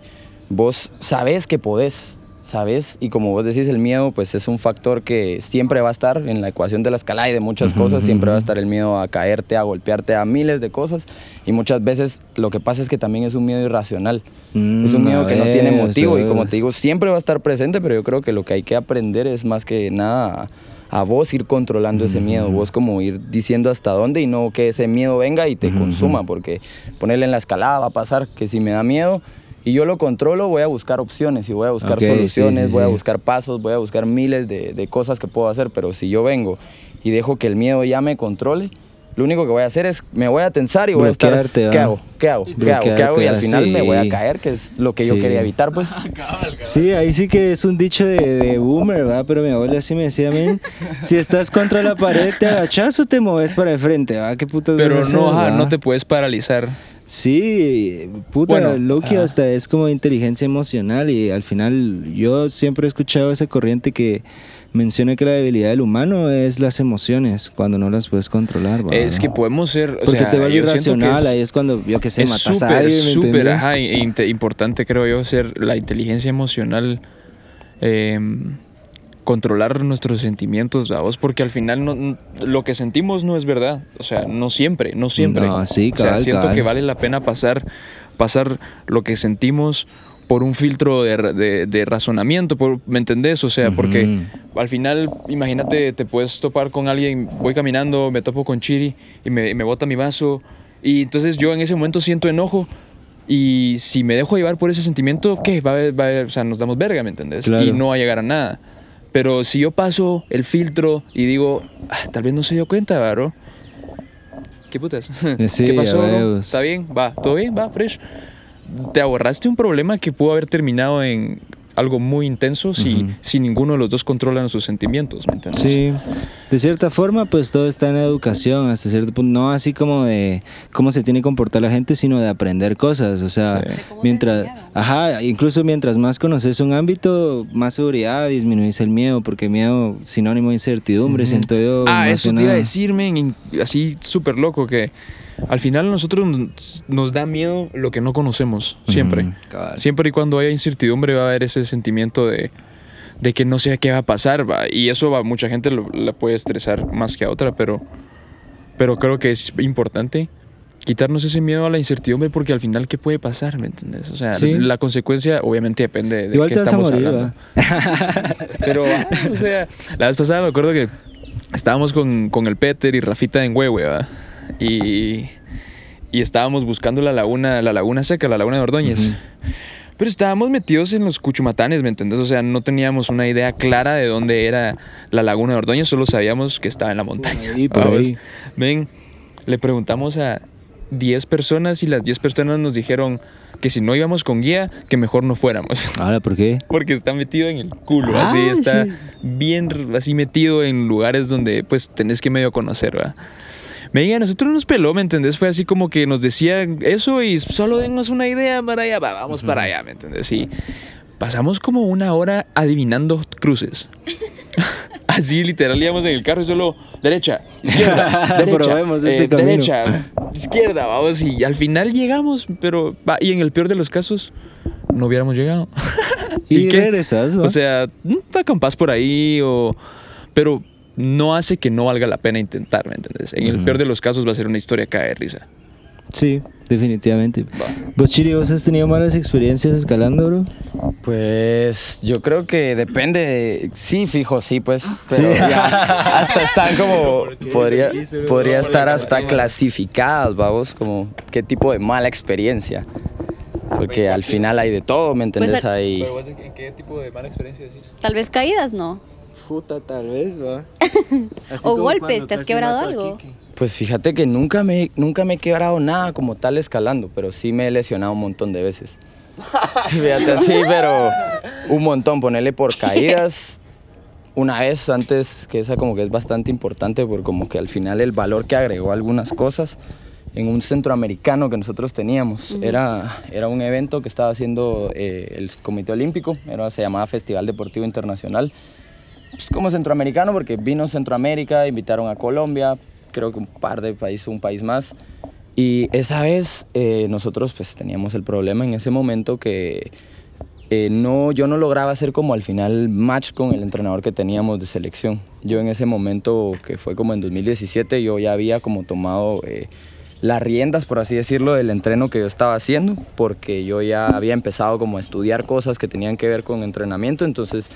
vos sabes que podés, sabes, y como vos decís, el miedo pues es un factor que siempre va a estar en la ecuación de la escalada y de muchas cosas, siempre va a estar el miedo a caerte, a golpearte, a miles de cosas. Y muchas veces lo que pasa es que también es un miedo irracional. Mm, Es un miedo a que no tiene motivo y como te digo, siempre va a estar presente, pero yo creo que lo que hay que aprender es más que nada a, a vos ir controlando ese miedo, vos como ir diciendo hasta dónde y no que ese miedo venga y te consuma, porque ponerle en la escalada va a pasar que si me da miedo y yo lo controlo, voy a buscar opciones y voy a buscar soluciones, sí, voy a buscar pasos, voy a buscar miles de, de cosas que puedo hacer, pero si yo vengo y dejo que el miedo ya me controle, lo único que voy a hacer es me voy a tensar y voy a estar, ¿qué hago? ¿Qué hago? ¿Qué hago? ¿Qué hago? Y al final me voy a caer, que es lo que yo quería evitar, pues. <laughs> Sí, ahí sí que es un dicho de, de boomer, ¿verdad? Pero mi abuela sí me decía, men, si estás contra la pared, te agachas o te mueves para el frente, ¿verdad? ¿Qué putas Pero no, hacer, no te puedes paralizar. Sí, puta, Bueno, Loki hasta es como inteligencia emocional y al final yo siempre he escuchado esa corriente que menciona que la debilidad del humano es las emociones cuando no las puedes controlar. Es que podemos ser. O Porque sea, te vuelve irracional, es- ahí es cuando, yo que sé, es matas a alguien, ¿me súper, ajá, e importante creo yo ser la inteligencia emocional, eh, controlar nuestros sentimientos, vamos, porque al final no- n- lo que sentimos no es verdad, o sea, no siempre, no siempre. No, sí, o sea, cabal, siento cabal. que vale la pena pasar, pasar lo que sentimos por un filtro de, de- de razonamiento, por- ¿me entendés? O sea, porque Ujú. al final, imagínate, te puedes topar con alguien, voy caminando, me topo con Chiri y me, me bota mi vaso. Y entonces yo en ese momento siento enojo. Y si me dejo llevar por ese sentimiento, ¿qué? Va a va a o sea, nos damos verga, ¿me entendés? Claro. Y no va a llegar a nada. Pero si yo paso el filtro y digo, "Ah, tal vez no se dio cuenta, ¿verdad? ¿Qué putas? <laughs> Sí, ¿Qué pasó? huevos. ¿Está bien? ¿Va? ¿Todo bien? ¿Va? ¿Fresh? Te ahorraste un problema que pudo haber terminado en algo muy intenso si, si ninguno de los dos controlan sus sentimientos, ¿me entiendes? Sí, de cierta forma, pues todo está en la educación, hasta cierto punto, no así como de cómo se tiene que comportar la gente, sino de aprender cosas, o sea, Sí. Mientras, ajá, incluso mientras más conoces un ámbito, más seguridad, disminuís el miedo, porque miedo sinónimo de incertidumbre, siento yo. Ah, eso te iba a así súper loco, que al final a nosotros nos, nos da miedo lo que no conocemos, siempre. Siempre y cuando haya incertidumbre va a haber ese sentimiento de, de que no sé qué va a pasar, va. Y eso va, mucha gente lo- la puede estresar más que a otra, pero, pero creo que es importante quitarnos ese miedo a la incertidumbre porque al final, ¿qué puede pasar? ¿Me entiendes? O sea, Sí. la consecuencia obviamente depende de Igual qué te vas a estamos morir, hablando. <laughs> Pero, ah, o sea, la vez pasada me acuerdo que estábamos con, con el Peter y Rafita en Huehue. Y, y estábamos buscando la laguna, la laguna seca, la laguna de Ordóñez. Ujú. Pero estábamos metidos en los cuchumatanes, ¿me entendés? O sea, no teníamos una idea clara de dónde era la laguna de Ordóñez, solo sabíamos que estaba en la montaña. ahí, por ahí. Ven, le preguntamos a 10 personas y las 10 personas nos dijeron que si no íbamos con guía, que mejor no fuéramos. Ahora, ¿por qué? <laughs> Porque está metido en el culo, Ah, así está sí. bien así metido en lugares donde pues tenés que medio conocer, ¿verdad? Me diga, nosotros nos peló, ¿me entendés? Fue así como que nos decía eso y solo denos una idea para allá, va, vamos para allá, ¿me entendés? Y pasamos como una hora adivinando cruces. <laughs> Así literal íbamos en el carro y solo derecha, izquierda, <laughs> derecha, Probemos este eh, derecha, izquierda, vamos y al final llegamos, pero va, y en el peor de los casos no hubiéramos llegado. Y, <laughs> qué? regresas, ¿va? O sea, no te acampás por ahí o... Pero no hace que no valga la pena intentar, ¿me entiendes? En el peor de los casos va a ser una historia cae de risa. sí, definitivamente. Va. ¿Vos, Chiri, vos has tenido malas experiencias escalando, bro? Pues yo creo que depende, sí, fijo, sí, pues, pero Sí. ya <laughs> hasta están como, podría, podría estar hasta clasificadas, vamos, como qué tipo de mala experiencia, porque al final hay de todo, ¿me entendés? al- Hay, ¿en qué tipo de mala experiencia decís? Tal vez caídas, ¿no? Puta, tal vez, va. <laughs> O golpes, ¿te has quebrado algo? pues fíjate que nunca me, nunca me he quebrado nada como tal escalando, pero sí me he lesionado un montón de veces. <laughs> Fíjate, sí, <laughs> pero un montón, ponerle por caídas. Una vez antes, que esa como que es bastante importante, por como que al final el valor que agregó a algunas cosas en un centroamericano que nosotros teníamos. era, era un evento que estaba haciendo eh, el Comité Olímpico, era, se llamaba Festival Deportivo Internacional. Pues como centroamericano, porque vino Centroamérica, invitaron a Colombia, creo que un par de países, un país más. Y esa vez eh, nosotros pues teníamos el problema en ese momento que eh, no, yo no lograba hacer como al final match con el entrenador que teníamos de selección. Yo en ese momento, que fue como en 2017, yo ya había como tomado eh, las riendas, por así decirlo, del entreno que yo estaba haciendo, porque yo ya había empezado como a estudiar cosas que tenían que ver con entrenamiento, entonces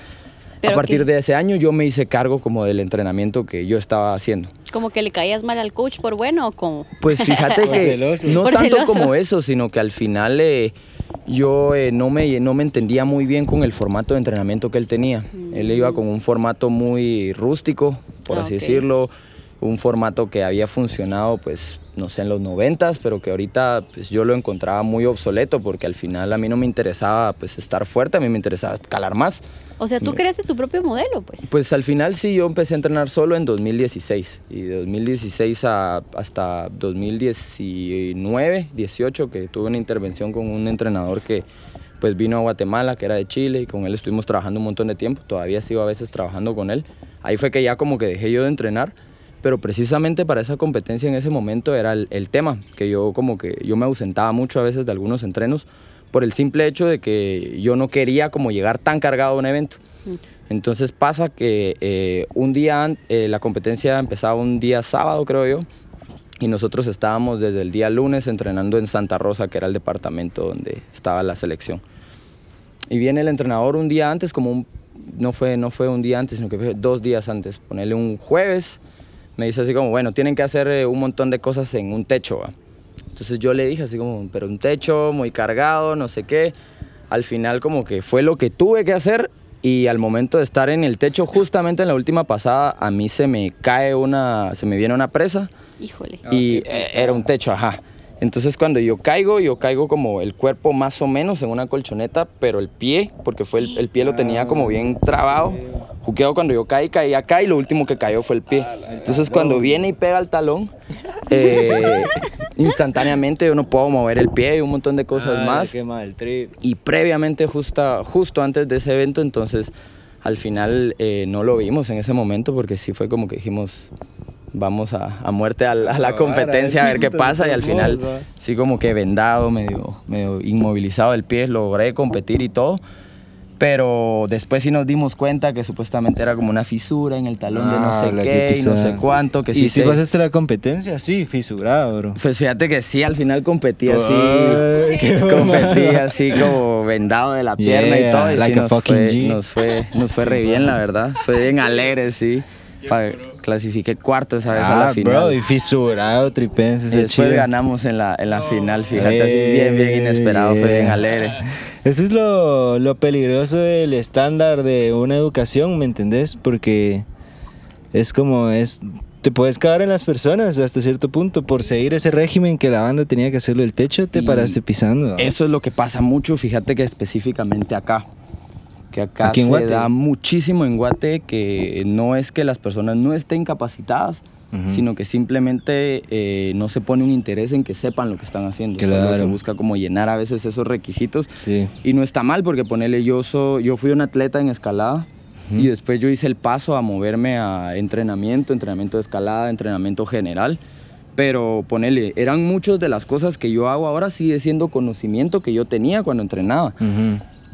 a Pero partir que- de ese año yo me hice cargo como del entrenamiento que yo estaba haciendo. Como que le caías mal al coach por bueno o como. Pues fíjate <laughs> que no Por tanto celoso. como eso, sino que al final eh, yo eh, no, me, no me entendía muy bien con el formato de entrenamiento que él tenía. Él iba con un formato muy rústico, por Ah, así ok. decirlo, un formato que había funcionado, pues, no sé, en los noventas, pero que ahorita pues, yo lo encontraba muy obsoleto porque al final a mí no me interesaba pues, estar fuerte, a mí me interesaba escalar más. O sea, tú creaste tu propio modelo, pues. Pues al final sí, yo empecé a entrenar solo en 2016 y de 2016 a, hasta 2019, 18, que tuve una intervención con un entrenador que pues vino a Guatemala, que era de Chile, y con él estuvimos trabajando un montón de tiempo, todavía sigo a veces trabajando con él. Ahí fue que ya como que dejé yo de entrenar, pero precisamente para esa competencia en ese momento era el, el tema, que yo como que yo me ausentaba mucho a veces de algunos entrenos por el simple hecho de que yo no quería como llegar tan cargado a un evento. Entonces pasa que eh, un día, eh, la competencia empezaba un día sábado, creo yo, y nosotros estábamos desde el día lunes entrenando en Santa Rosa, que era el departamento donde estaba la selección. Y viene el entrenador un día antes, como un, no, fue, no fue un día antes, sino que fue dos días antes, ponerle un jueves, me dice así como, bueno, tienen que hacer eh, un montón de cosas en un techo. ¿va?". Entonces yo le dije así como, pero un techo muy cargado, no sé qué. Al final como que fue lo que tuve que hacer y al momento de estar en el techo, justamente en la última pasada, a mí se me cae una, se me viene una presa Híjole. y eh, era un techo, ajá. Entonces cuando yo caigo, yo caigo como el cuerpo más o menos en una colchoneta, pero el pie, porque fue el, el pie lo tenía como bien trabado. Juqueo cuando yo caí, caí acá y lo último que cayó fue el pie. Entonces cuando viene y pega el talón, eh, <laughs> instantáneamente yo no puedo mover el pie y un montón de cosas más Qué mal trip. y previamente justa, justo antes de ese evento, entonces al final eh, no lo vimos en ese momento porque sí fue como que dijimos vamos a, a muerte a la, a la Ahora, competencia a ver qué pasa y al final sí como que vendado, medio, medio inmovilizado el pie, logré competir y todo. Pero después sí nos dimos cuenta que supuestamente era como una fisura en el talón de no Ah, sé qué y no sé cuánto, que ¿Y sí si se- pasaste la competencia? Sí, fisurado, bro. Pues fíjate que sí, al final competí así. Ay, <laughs> competí así como vendado de la pierna Yeah, y todo. Y like sí a nos, fucking fue, nos fue, nos fue re bien, la verdad. Fue bien alegre, sí. Pa- clasifiqué cuarto esa vez a la Ah, final. bro, y fisurado, tripense, y ese después chido. ganamos en la, en la final, fíjate, así bien, bien inesperado, fue bien alegre. Eso es lo, lo peligroso del estándar de una educación, ¿me entendés? Porque es como es... Te puedes caer en las personas hasta cierto punto por seguir ese régimen que la banda tenía que hacerlo del techo, te Y paraste pisando. ¿no? Eso es lo que pasa mucho, fíjate que específicamente acá. Que acá Aquí se da muchísimo en Guate que no es que las personas no estén capacitadas, sino que simplemente eh, no se pone un interés en que sepan lo que están haciendo. Claro. se busca como llenar a veces esos requisitos. Sí. Y no está mal porque ponerle yo, so- yo fui un atleta en escalada y después yo hice el paso a moverme a entrenamiento, entrenamiento de escalada, entrenamiento general. Pero ponele, eran muchas de las cosas que yo hago ahora sigue siendo conocimiento que yo tenía cuando entrenaba.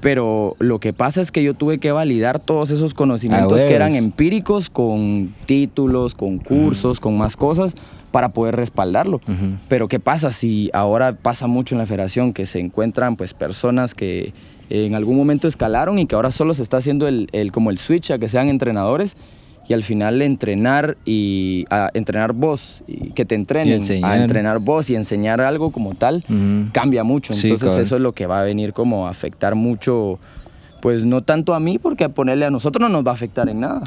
Pero lo que pasa es que yo tuve que validar todos esos conocimientos que eran empíricos con títulos, con cursos, con más cosas para poder respaldarlo. Pero ¿qué pasa si ahora pasa mucho en la federación que se encuentran pues personas que en algún momento escalaron y que ahora solo se está haciendo el, el- como el switch a que sean entrenadores y al final entrenar y a entrenar vos y que te entrenen a entrenar vos y enseñar algo como tal cambia mucho. Sí, Entonces eso es lo que va a venir como a afectar mucho, pues no tanto a mí, porque a ponerle a nosotros no nos va a afectar en nada,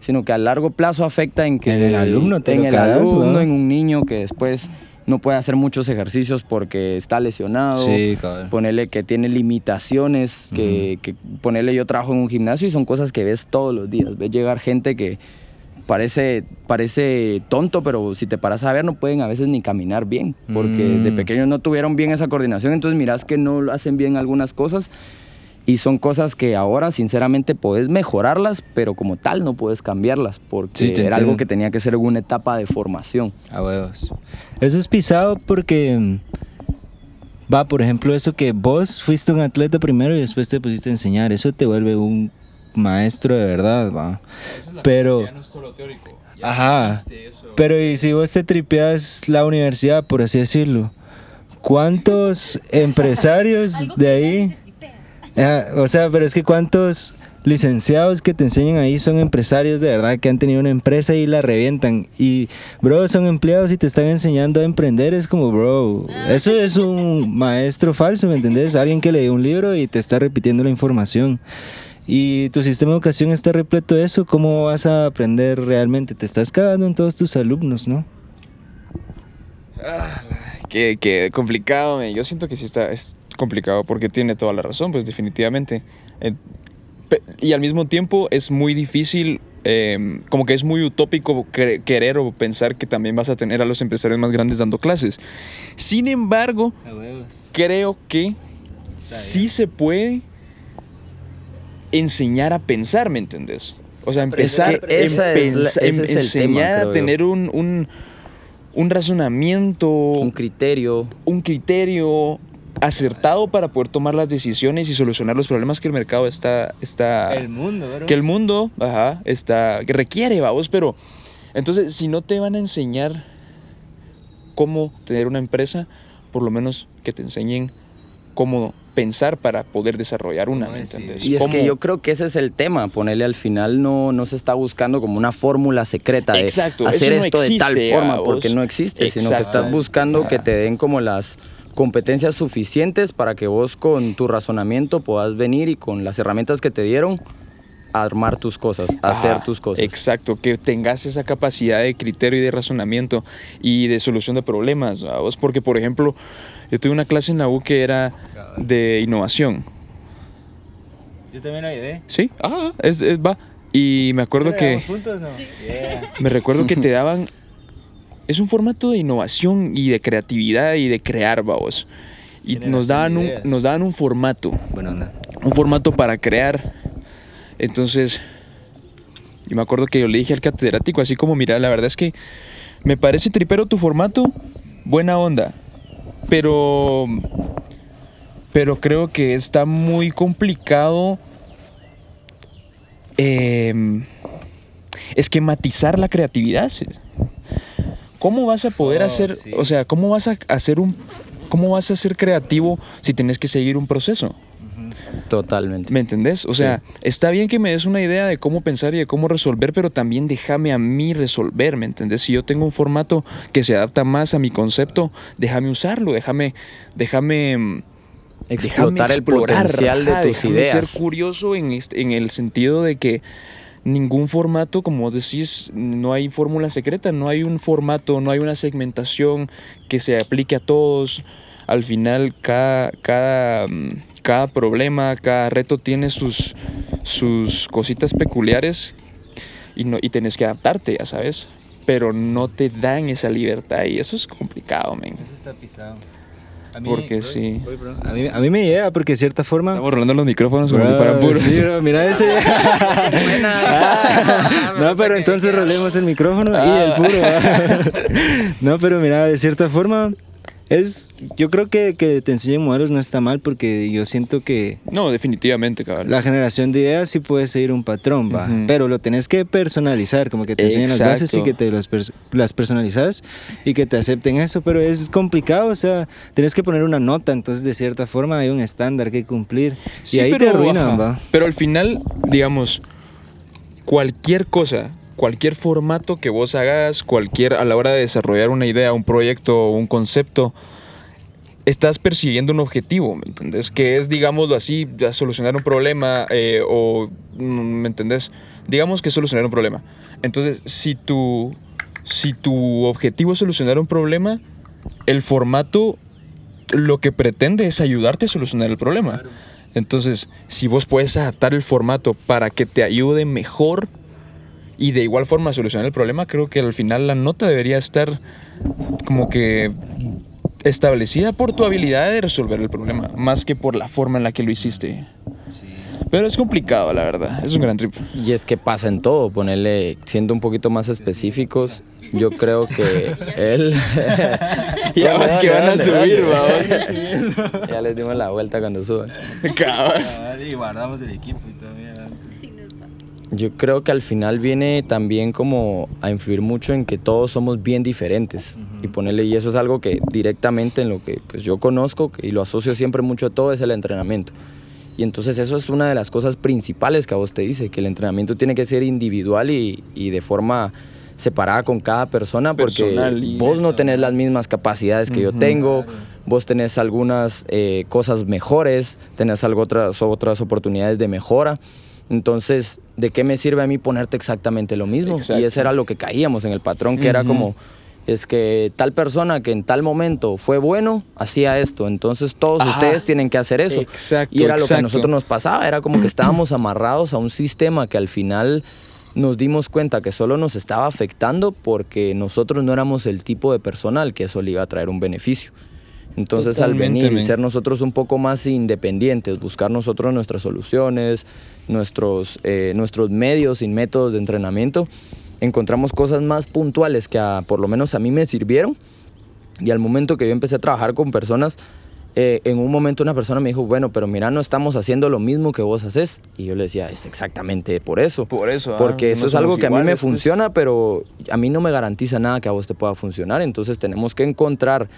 sino que a largo plazo afecta en que En el alumno te en el alumno, ¿no? en un niño que después no puede hacer muchos ejercicios porque está lesionado. Sí. Ponerle que tiene limitaciones, que, que ponerle yo trabajo en un gimnasio y son cosas que ves todos los días. Ves llegar gente que parece, parece tonto, pero si te paras a ver no pueden a veces ni caminar bien, porque de Mm. pequeños no tuvieron bien esa coordinación, entonces mirás que no hacen bien algunas cosas y son cosas que ahora sinceramente podés mejorarlas, pero como tal no puedes cambiarlas, porque Sí, era algo que tenía que ser una etapa de formación. A huevos. Eso es pisado porque. mm, Va, por ejemplo, eso que vos fuiste un atleta primero y después te pusiste a enseñar. Eso te vuelve un maestro de verdad, va. Pero. Ajá. Pero y si vos te tripeas la universidad, por así decirlo, ¿cuántos <laughs> empresarios de ahí? Ah, o sea, pero es que cuántos licenciados que te enseñan ahí son empresarios de verdad que han tenido una empresa y la revientan. Y, bro, son empleados y te están enseñando a emprender. Es como, bro, eso es un maestro falso, ¿me entendés? Alguien que lee un libro y te está repitiendo la información. Y tu sistema de educación está repleto de eso. ¿Cómo vas a aprender realmente? Te estás cagando en todos tus alumnos, ¿no? Qué, qué complicado, yo siento que sí está, es complicado porque tiene toda la razón, pues definitivamente. Eh, y al mismo tiempo es muy difícil, eh, como que es muy utópico querer o pensar que también vas a tener a los empresarios más grandes dando clases. Sin embargo, creo que sí se puede enseñar a pensar, ¿me entendés? O sea, empezar que esa en es la- pensa- ese en es el enseñar tema, a tener un, un, un razonamiento, Un criterio. un criterio acertado para poder tomar las decisiones y solucionar los problemas que el mercado está, está mundo, bro. que el mundo ajá, está que requiere vamos pero entonces si no te van a enseñar cómo tener una empresa por lo menos que te enseñen cómo pensar para poder desarrollar una. Y es que yo creo que ese es el tema, ponerle al final no, no se está buscando como una fórmula secreta de Exacto, hacer no esto de tal forma, porque no existe, sino que estás buscando que te den como las competencias suficientes para que vos con tu razonamiento puedas venir y con las herramientas que te dieron armar tus cosas, hacer Ajá, tus cosas. Exacto, que tengas esa capacidad de criterio y de razonamiento y de solución de problemas, ¿vamos? Porque, por ejemplo, yo tuve una clase en la U que era de innovación, Yo también la llevé. ¿sí? Ah, es, es- va. Y me acuerdo que, juntos, no? me recuerdo que te daban, es un formato de innovación y de creatividad y de crear, vamos. Y nos daban, un, nos daban un formato, Bueno, anda. un formato para crear. Entonces, yo me acuerdo que yo le dije al catedrático, así como, mira, la verdad es que me parece tripero tu formato, buena onda, pero, pero creo que está muy complicado em, esquematizar la creatividad. ¿sí? ¿Cómo vas a poder Oh, hacer, sí. o sea, cómo vas a hacer un, cómo vas a ser creativo si tienes que seguir un proceso? Totalmente. ¿Me entendés? O sea, está bien que me des una idea de cómo pensar y de cómo resolver, pero también déjame a mí resolver, ¿me entendés? Si yo tengo un formato que se adapta más a mi concepto, déjame usarlo, déjame, déjame, mm, Explotar déjame el potencial de tus ideas. ser curioso en, este- en el sentido de que ningún formato, como decís, no hay fórmula secreta, no hay un formato, no hay una segmentación que se aplique a todos. Al final, cada, cada, mm, cada problema, cada reto tiene sus, sus cositas peculiares y, no, y tenés que adaptarte, ya sabes. Pero no te dan esa libertad y eso es complicado, men. Eso está pisado. A Porque sí. A mí, a mí me llega porque de cierta forma... Estamos rolando los micrófonos como fueran puros. sí, bro, mira ese. <laughs> Ah, no, pero entonces rolemos el micrófono y el puro. <laughs> no, pero mira, de cierta forma, es. Yo creo que, que te enseñen modelos no está mal porque yo siento que No, definitivamente, cabrón. la generación de ideas sí puede seguir un patrón, va. Pero lo tenés que personalizar, como que te enseñen las bases y que te los pers- las personalizas y que te acepten eso. Pero es complicado, o sea, tenés que poner una nota, entonces de cierta forma hay un estándar que cumplir. Sí, y ahí te arruinan, ajá. va. Pero al final, digamos, cualquier cosa, cualquier formato que vos hagas, cualquier a la hora de desarrollar una idea, un proyecto, un concepto, estás persiguiendo un objetivo, ¿me entendés? Que es, digámoslo así, solucionar un problema eh, o, mm, ¿me entendés? Digamos que es solucionar un problema. Entonces, si tu, si tu objetivo es solucionar un problema, el formato lo que pretende es ayudarte a solucionar el problema. Entonces, si vos puedes adaptar el formato para que te ayude mejor y de igual forma solucionar el problema, creo que al final la nota debería estar como que establecida por tu habilidad de resolver el problema, más que por la forma en la que lo hiciste. Pero es complicado, la verdad. Es un gran trip. Y es que pasa en todo, ponerle, siendo un poquito más específicos, yo creo que él... <laughs> Ya vas que van a subir, vamos. <laughs> Ya les dimos la vuelta cuando suban. Y guardamos el equipo. Yo creo que al final viene también como a influir mucho en que todos somos bien diferentes. Y ponerle y eso es algo que directamente en lo que pues yo conozco y lo asocio siempre mucho a todo es el entrenamiento. Y entonces eso es una de las cosas principales que a vos te dice, que el entrenamiento tiene que ser individual y, y de forma separada con cada persona porque vos no tenés las mismas capacidades que yo tengo, vos tenés algunas eh, cosas mejores, tenés algo otras, otras oportunidades de mejora. Entonces, ¿de qué me sirve a mí ponerte exactamente lo mismo? Exacto. Y ese era lo que caíamos en el patrón, que era como, es que tal persona que en tal momento fue bueno, hacía esto, entonces todos Ajá. ustedes tienen que hacer eso. Exacto, y era lo que a nosotros nos pasaba, era como que estábamos <clears throat> amarrados a un sistema que al final nos dimos cuenta que solo nos estaba afectando porque nosotros no éramos el tipo de persona al que eso le iba a traer un beneficio. Entonces al venir y ser nosotros un poco más independientes, buscar nosotros nuestras soluciones, nuestros, eh, nuestros medios y métodos de entrenamiento, encontramos cosas más puntuales que a- por lo menos a mí me sirvieron. Y al momento que yo empecé a trabajar con personas, eh, en un momento una persona me dijo, bueno, pero mira, no estamos haciendo lo mismo que vos haces. Y yo le decía, es exactamente por eso. Por eso, ah, Porque eso no es algo que a mí me pues. funciona, pero a mí no me garantiza nada que a vos te pueda funcionar. Entonces tenemos que encontrar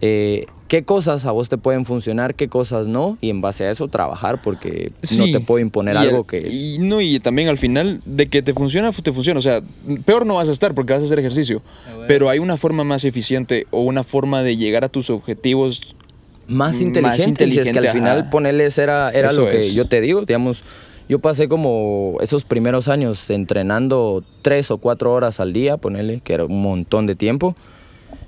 eh, qué cosas a vos te pueden funcionar, qué cosas no, y en base a eso trabajar, porque no Sí. te puedo imponer Y algo el- que... Y no, y también al final, de que te funciona, te funciona. O sea, peor no vas a estar porque vas a hacer ejercicio. Pero hay una forma más eficiente o una forma de llegar a tus objetivos. más más inteligente, si es que inteligente, al final ajá. ponerles era, era Eso lo que es. yo te digo, digamos, yo pasé como esos primeros años entrenando tres o cuatro horas al día, ponerle, que era un montón de tiempo,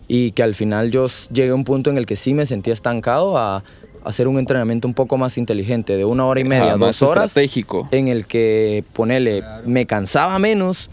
y que al final yo llegué a un punto en el que sí me sentía estancado a hacer un entrenamiento un poco más inteligente, de una hora y media, más dos horas, estratégico. en el que ponele, me cansaba menos,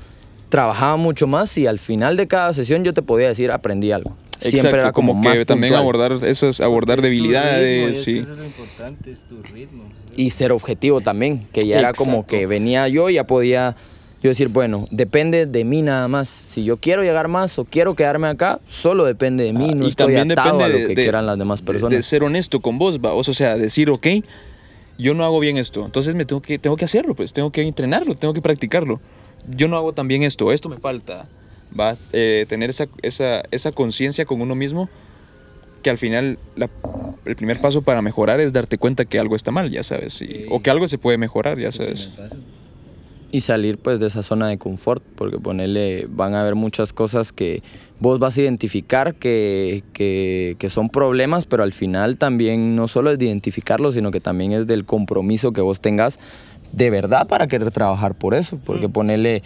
trabajaba mucho más y al final de cada sesión yo te podía decir aprendí algo. Siempre Exacto, era como, como, más que también puntual. abordar esas, abordar debilidades. sí. Eso es lo importante, es tu ritmo. y ser objetivo también, que ya era como que venía yo y ya podía yo decir, bueno, depende de mí nada más. Si yo quiero llegar más o quiero quedarme acá, solo depende de mí, Ah, no y estoy también atado depende a lo de- que de- quieran las demás de- personas. De, ser honesto con vos, va. O sea, decir, ok, yo no hago bien esto. Entonces me tengo que, tengo que hacerlo, pues. Tengo que entrenarlo, tengo que practicarlo. Yo no hago tan bien esto, esto me falta. Va eh, tener esa, esa, esa conciencia con uno mismo que al final la- el primer paso para mejorar es darte cuenta que algo está mal, ya sabes. y- o que algo se puede mejorar, ya sabes. Y salir pues de esa zona de confort, porque ponerle, van a haber muchas cosas que vos vas a identificar que, que, que son problemas, pero al final también no solo es de identificarlo, sino que también es del compromiso que vos tengas de verdad para querer trabajar por eso, porque ponerle,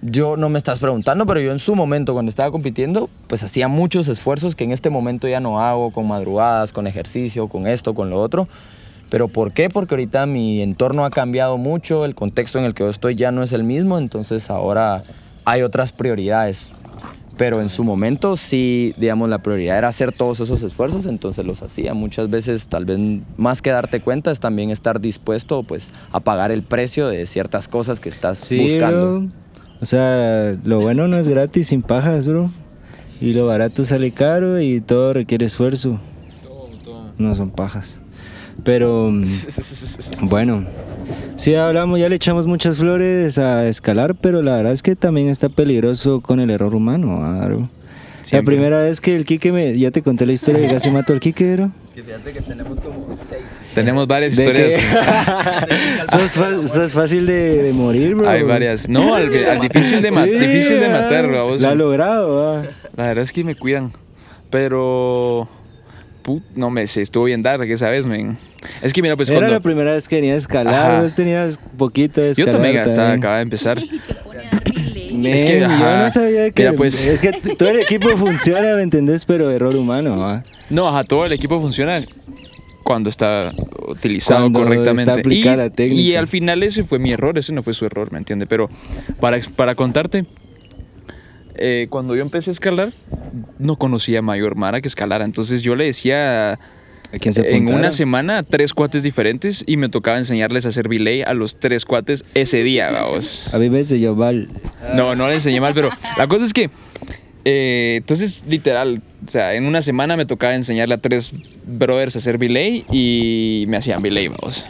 yo no me estás preguntando, pero yo en su momento cuando estaba compitiendo, pues hacía muchos esfuerzos que en este momento ya no hago, con madrugadas, con ejercicio, con esto, con lo otro. ¿Pero por qué? Porque ahorita mi entorno ha cambiado mucho, el contexto en el que yo estoy ya no es el mismo, entonces ahora hay otras prioridades. Pero en su momento sí, digamos, la prioridad era hacer todos esos esfuerzos, entonces los hacía. Muchas veces, tal vez más que darte cuenta, es también estar dispuesto pues, a pagar el precio de ciertas cosas que estás Sí, buscando. bro. O sea, lo bueno no es gratis sin pajas, bro. Y lo barato sale caro y todo requiere esfuerzo. No son pajas. Pero mm, <laughs> bueno, sí hablamos, ya le echamos muchas flores a escalar, pero la verdad es que también está peligroso con el error humano, bro. La primera vez que el Quique me... Ya te conté la historia de que casi mató al Quique, bro. Fíjate que tenemos como seis. Tenemos varias ¿De historias. <laughs> <laughs> sos, fa- sos fácil de, de morir, bro. Hay varias. No, al, al difícil, de ma- Sí, difícil de matar, vamos. La ha logrado, ah. La verdad es que me cuidan. Pero. Put- no me sé, estuvo bien dark esa vez, men. Es que mira, pues Era cuando. la primera vez que venía a escalar, vos tenías poquito de Yo escalar. también hasta también. acaba de empezar. <laughs> <laughs> Men, Es que, yo no sabía que... Mira, pues- Es que todo el equipo <laughs> funciona, ¿me entendés? Pero error humano, ah. No, ajá, todo el equipo funciona cuando está utilizado Cuando correctamente. está y, la técnica. y al final ese fue mi error, ese no fue su error, ¿me entiende? Pero para, para contarte, eh, cuando yo empecé a escalar, no conocía a Mayor Mara que escalara. Entonces yo le decía ¿A quién se en una semana tres cuates diferentes y me tocaba enseñarles a hacer belay a los tres cuates ese día, vamos. A mí me enseñó Val. No, no le enseñé mal, pero la cosa es que, eh, entonces, literal, o sea, en una semana me tocaba enseñarle a tres brothers a hacer belay y me hacían belay, vamos.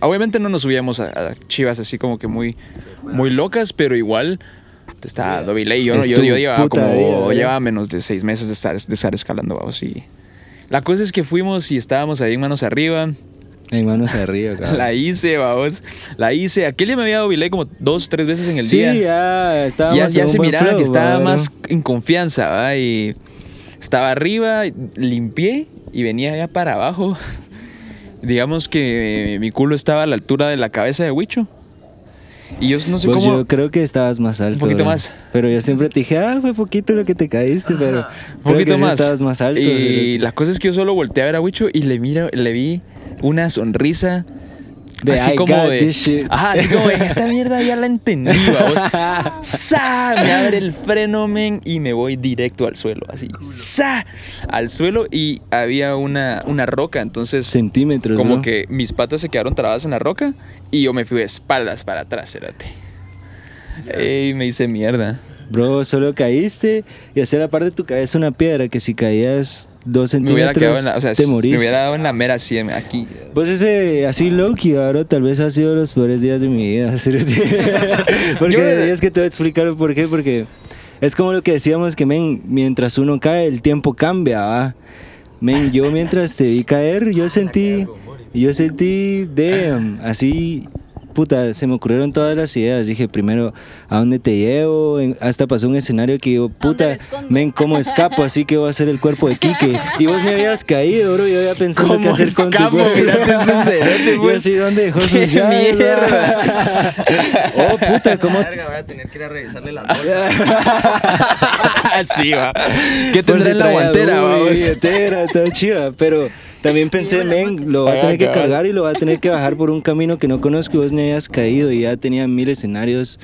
Obviamente no nos subíamos a, a chivas así como que muy, muy locas, pero igual estaba dando belay. Yo, yo, yo llevaba como, vida, ¿verdad? llevaba menos de seis meses de estar, de estar escalando, vamos. Y la cosa es que fuimos y estábamos ahí manos arriba. En manos arriba, <laughs> cabrón. La hice, vamos. La hice. Aquel día me había dado como dos, tres veces en el sí, día ya estábamos ya, ya en se miraba flow, que estaba ¿verdad? más en confianza, ¿va? Y estaba arriba, limpié y venía ya para abajo. <laughs> Digamos que mi culo estaba a la altura de la cabeza de Huicho. Y yo no sé Pues cómo. yo creo que estabas más alto. poquito bro. más. Pero yo siempre te dije, ah, fue poquito lo que te caíste, pero Un creo poquito que sí más. estabas más alto. Y la cosa es que yo solo volteé a ver a Huicho y le miro, le vi una sonrisa. De, así "I como got de. this shit". Ajá, así como de esta mierda ya la entendí, <laughs> vamos. ¡Sa! Me abre el freno, men, y me voy directo al suelo. Así. ¡Sa! Al suelo y había una, una roca. Entonces, Centímetros, como que mis patas se quedaron trabadas en la roca y yo me fui de espaldas para atrás, cerote. Ey, me hice mierda. Bro, solo caíste y hacer la parte de tu cabeza una piedra que si caías dos centímetros en la, o sea, te morís. me hubiera dado en la mera así, aquí. Pues ese así Loki, bro, tal vez ha sido los peores días de mi vida. <laughs> <laughs> Porque es que te voy a explicar por qué, porque es como lo que decíamos que, men, mientras uno cae, el tiempo cambia, ¿va? Men, yo mientras te vi caer, yo sentí, yo sentí, damn, así, puta, se me ocurrieron todas las ideas. Dije, primero, ¿a dónde te llevo? En- hasta pasó un escenario que yo, dónde puta, men, ¿cómo escapo? Así que voy a hacer el cuerpo de Quique. Y vos me habías caído, bro, yo había pensado qué ¿Cómo hacer con tu escapo? cuerpo. Mírate <laughs> Yo así, ¿dónde dejó <laughs> ¡Qué sus llaves? mierda! <laughs> oh, puta, ¿cómo? Verga, voy a tener que ir a revisarle las bolsas. Así va. ¿Qué tendrá si en la guantera, billetera, todo chiva. Pero también pensé, men, lo va a Ah, tener que cargar y lo va a tener que bajar por un camino que no conozco y vos ni hayas caído y ya tenía mil escenarios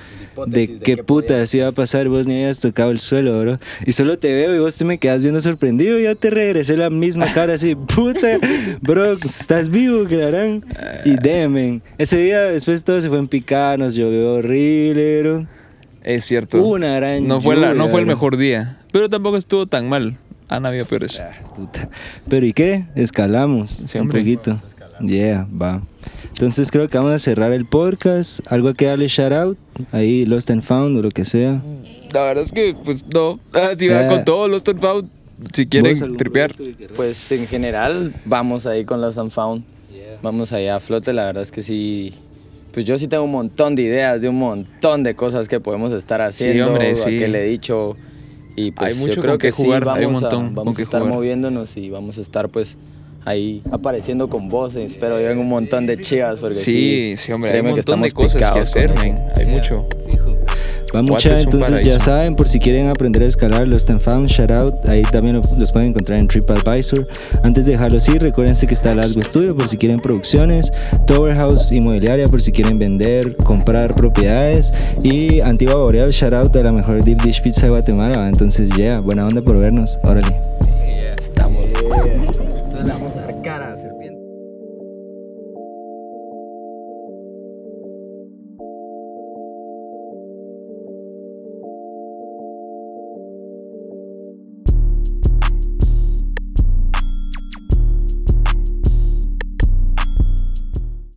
de de qué qué puta podía así iba a pasar, vos ni hayas tocado el suelo, bro. Y solo te veo y vos te me quedas viendo sorprendido y ya te regresé la misma cara así, <laughs> puta, bro, estás vivo, harán. Y damn, men. Ese día después todo se fue en picada, nos llovió horrible, bro. Es cierto. Una gran no fue, la, no lluvia, fue el mejor día. Pero tampoco estuvo tan mal. Han habido peores. Ah, puta. Pero ¿y qué? Escalamos Sí, un hombre. poquito. Yeah, va. Entonces creo que vamos a cerrar el podcast. Algo que darle shout out. Ahí Lost and Found o lo que sea. La verdad es que, pues no. Ah, Si va Ah. con todos los Top Out, si ¿Vos quieren tripear. Pues en general vamos ahí con los Unfound. Vamos allá a flote, la verdad es que sí. Pues yo sí tengo un montón de ideas, de un montón de cosas que podemos estar haciendo. hombre, a sí. que le he dicho. Y pues Hay mucho yo creo con que sí, jugar, vamos, hay un a- montón con vamos a estar jugar. moviéndonos y vamos a estar pues ahí apareciendo con voces, pero yo en un montón de chivas. Porque Sí, sí, hombre. Hay un que montón de cosas que hacer. Hay mucho. Va mucha, entonces ya saben, por si quieren aprender a escalar Lost and Found, shout out, ahí también lo- los pueden encontrar en TripAdvisor. Antes de dejarlos ir, recuérdense que está Lasgo Studio por si quieren producciones, Tower House Inmobiliaria por si quieren vender, comprar propiedades y Antigua Boreal, shout out a la mejor deep dish pizza de Guatemala. Entonces, ya, buena onda por vernos, órale. Estamos. Entonces le vamos a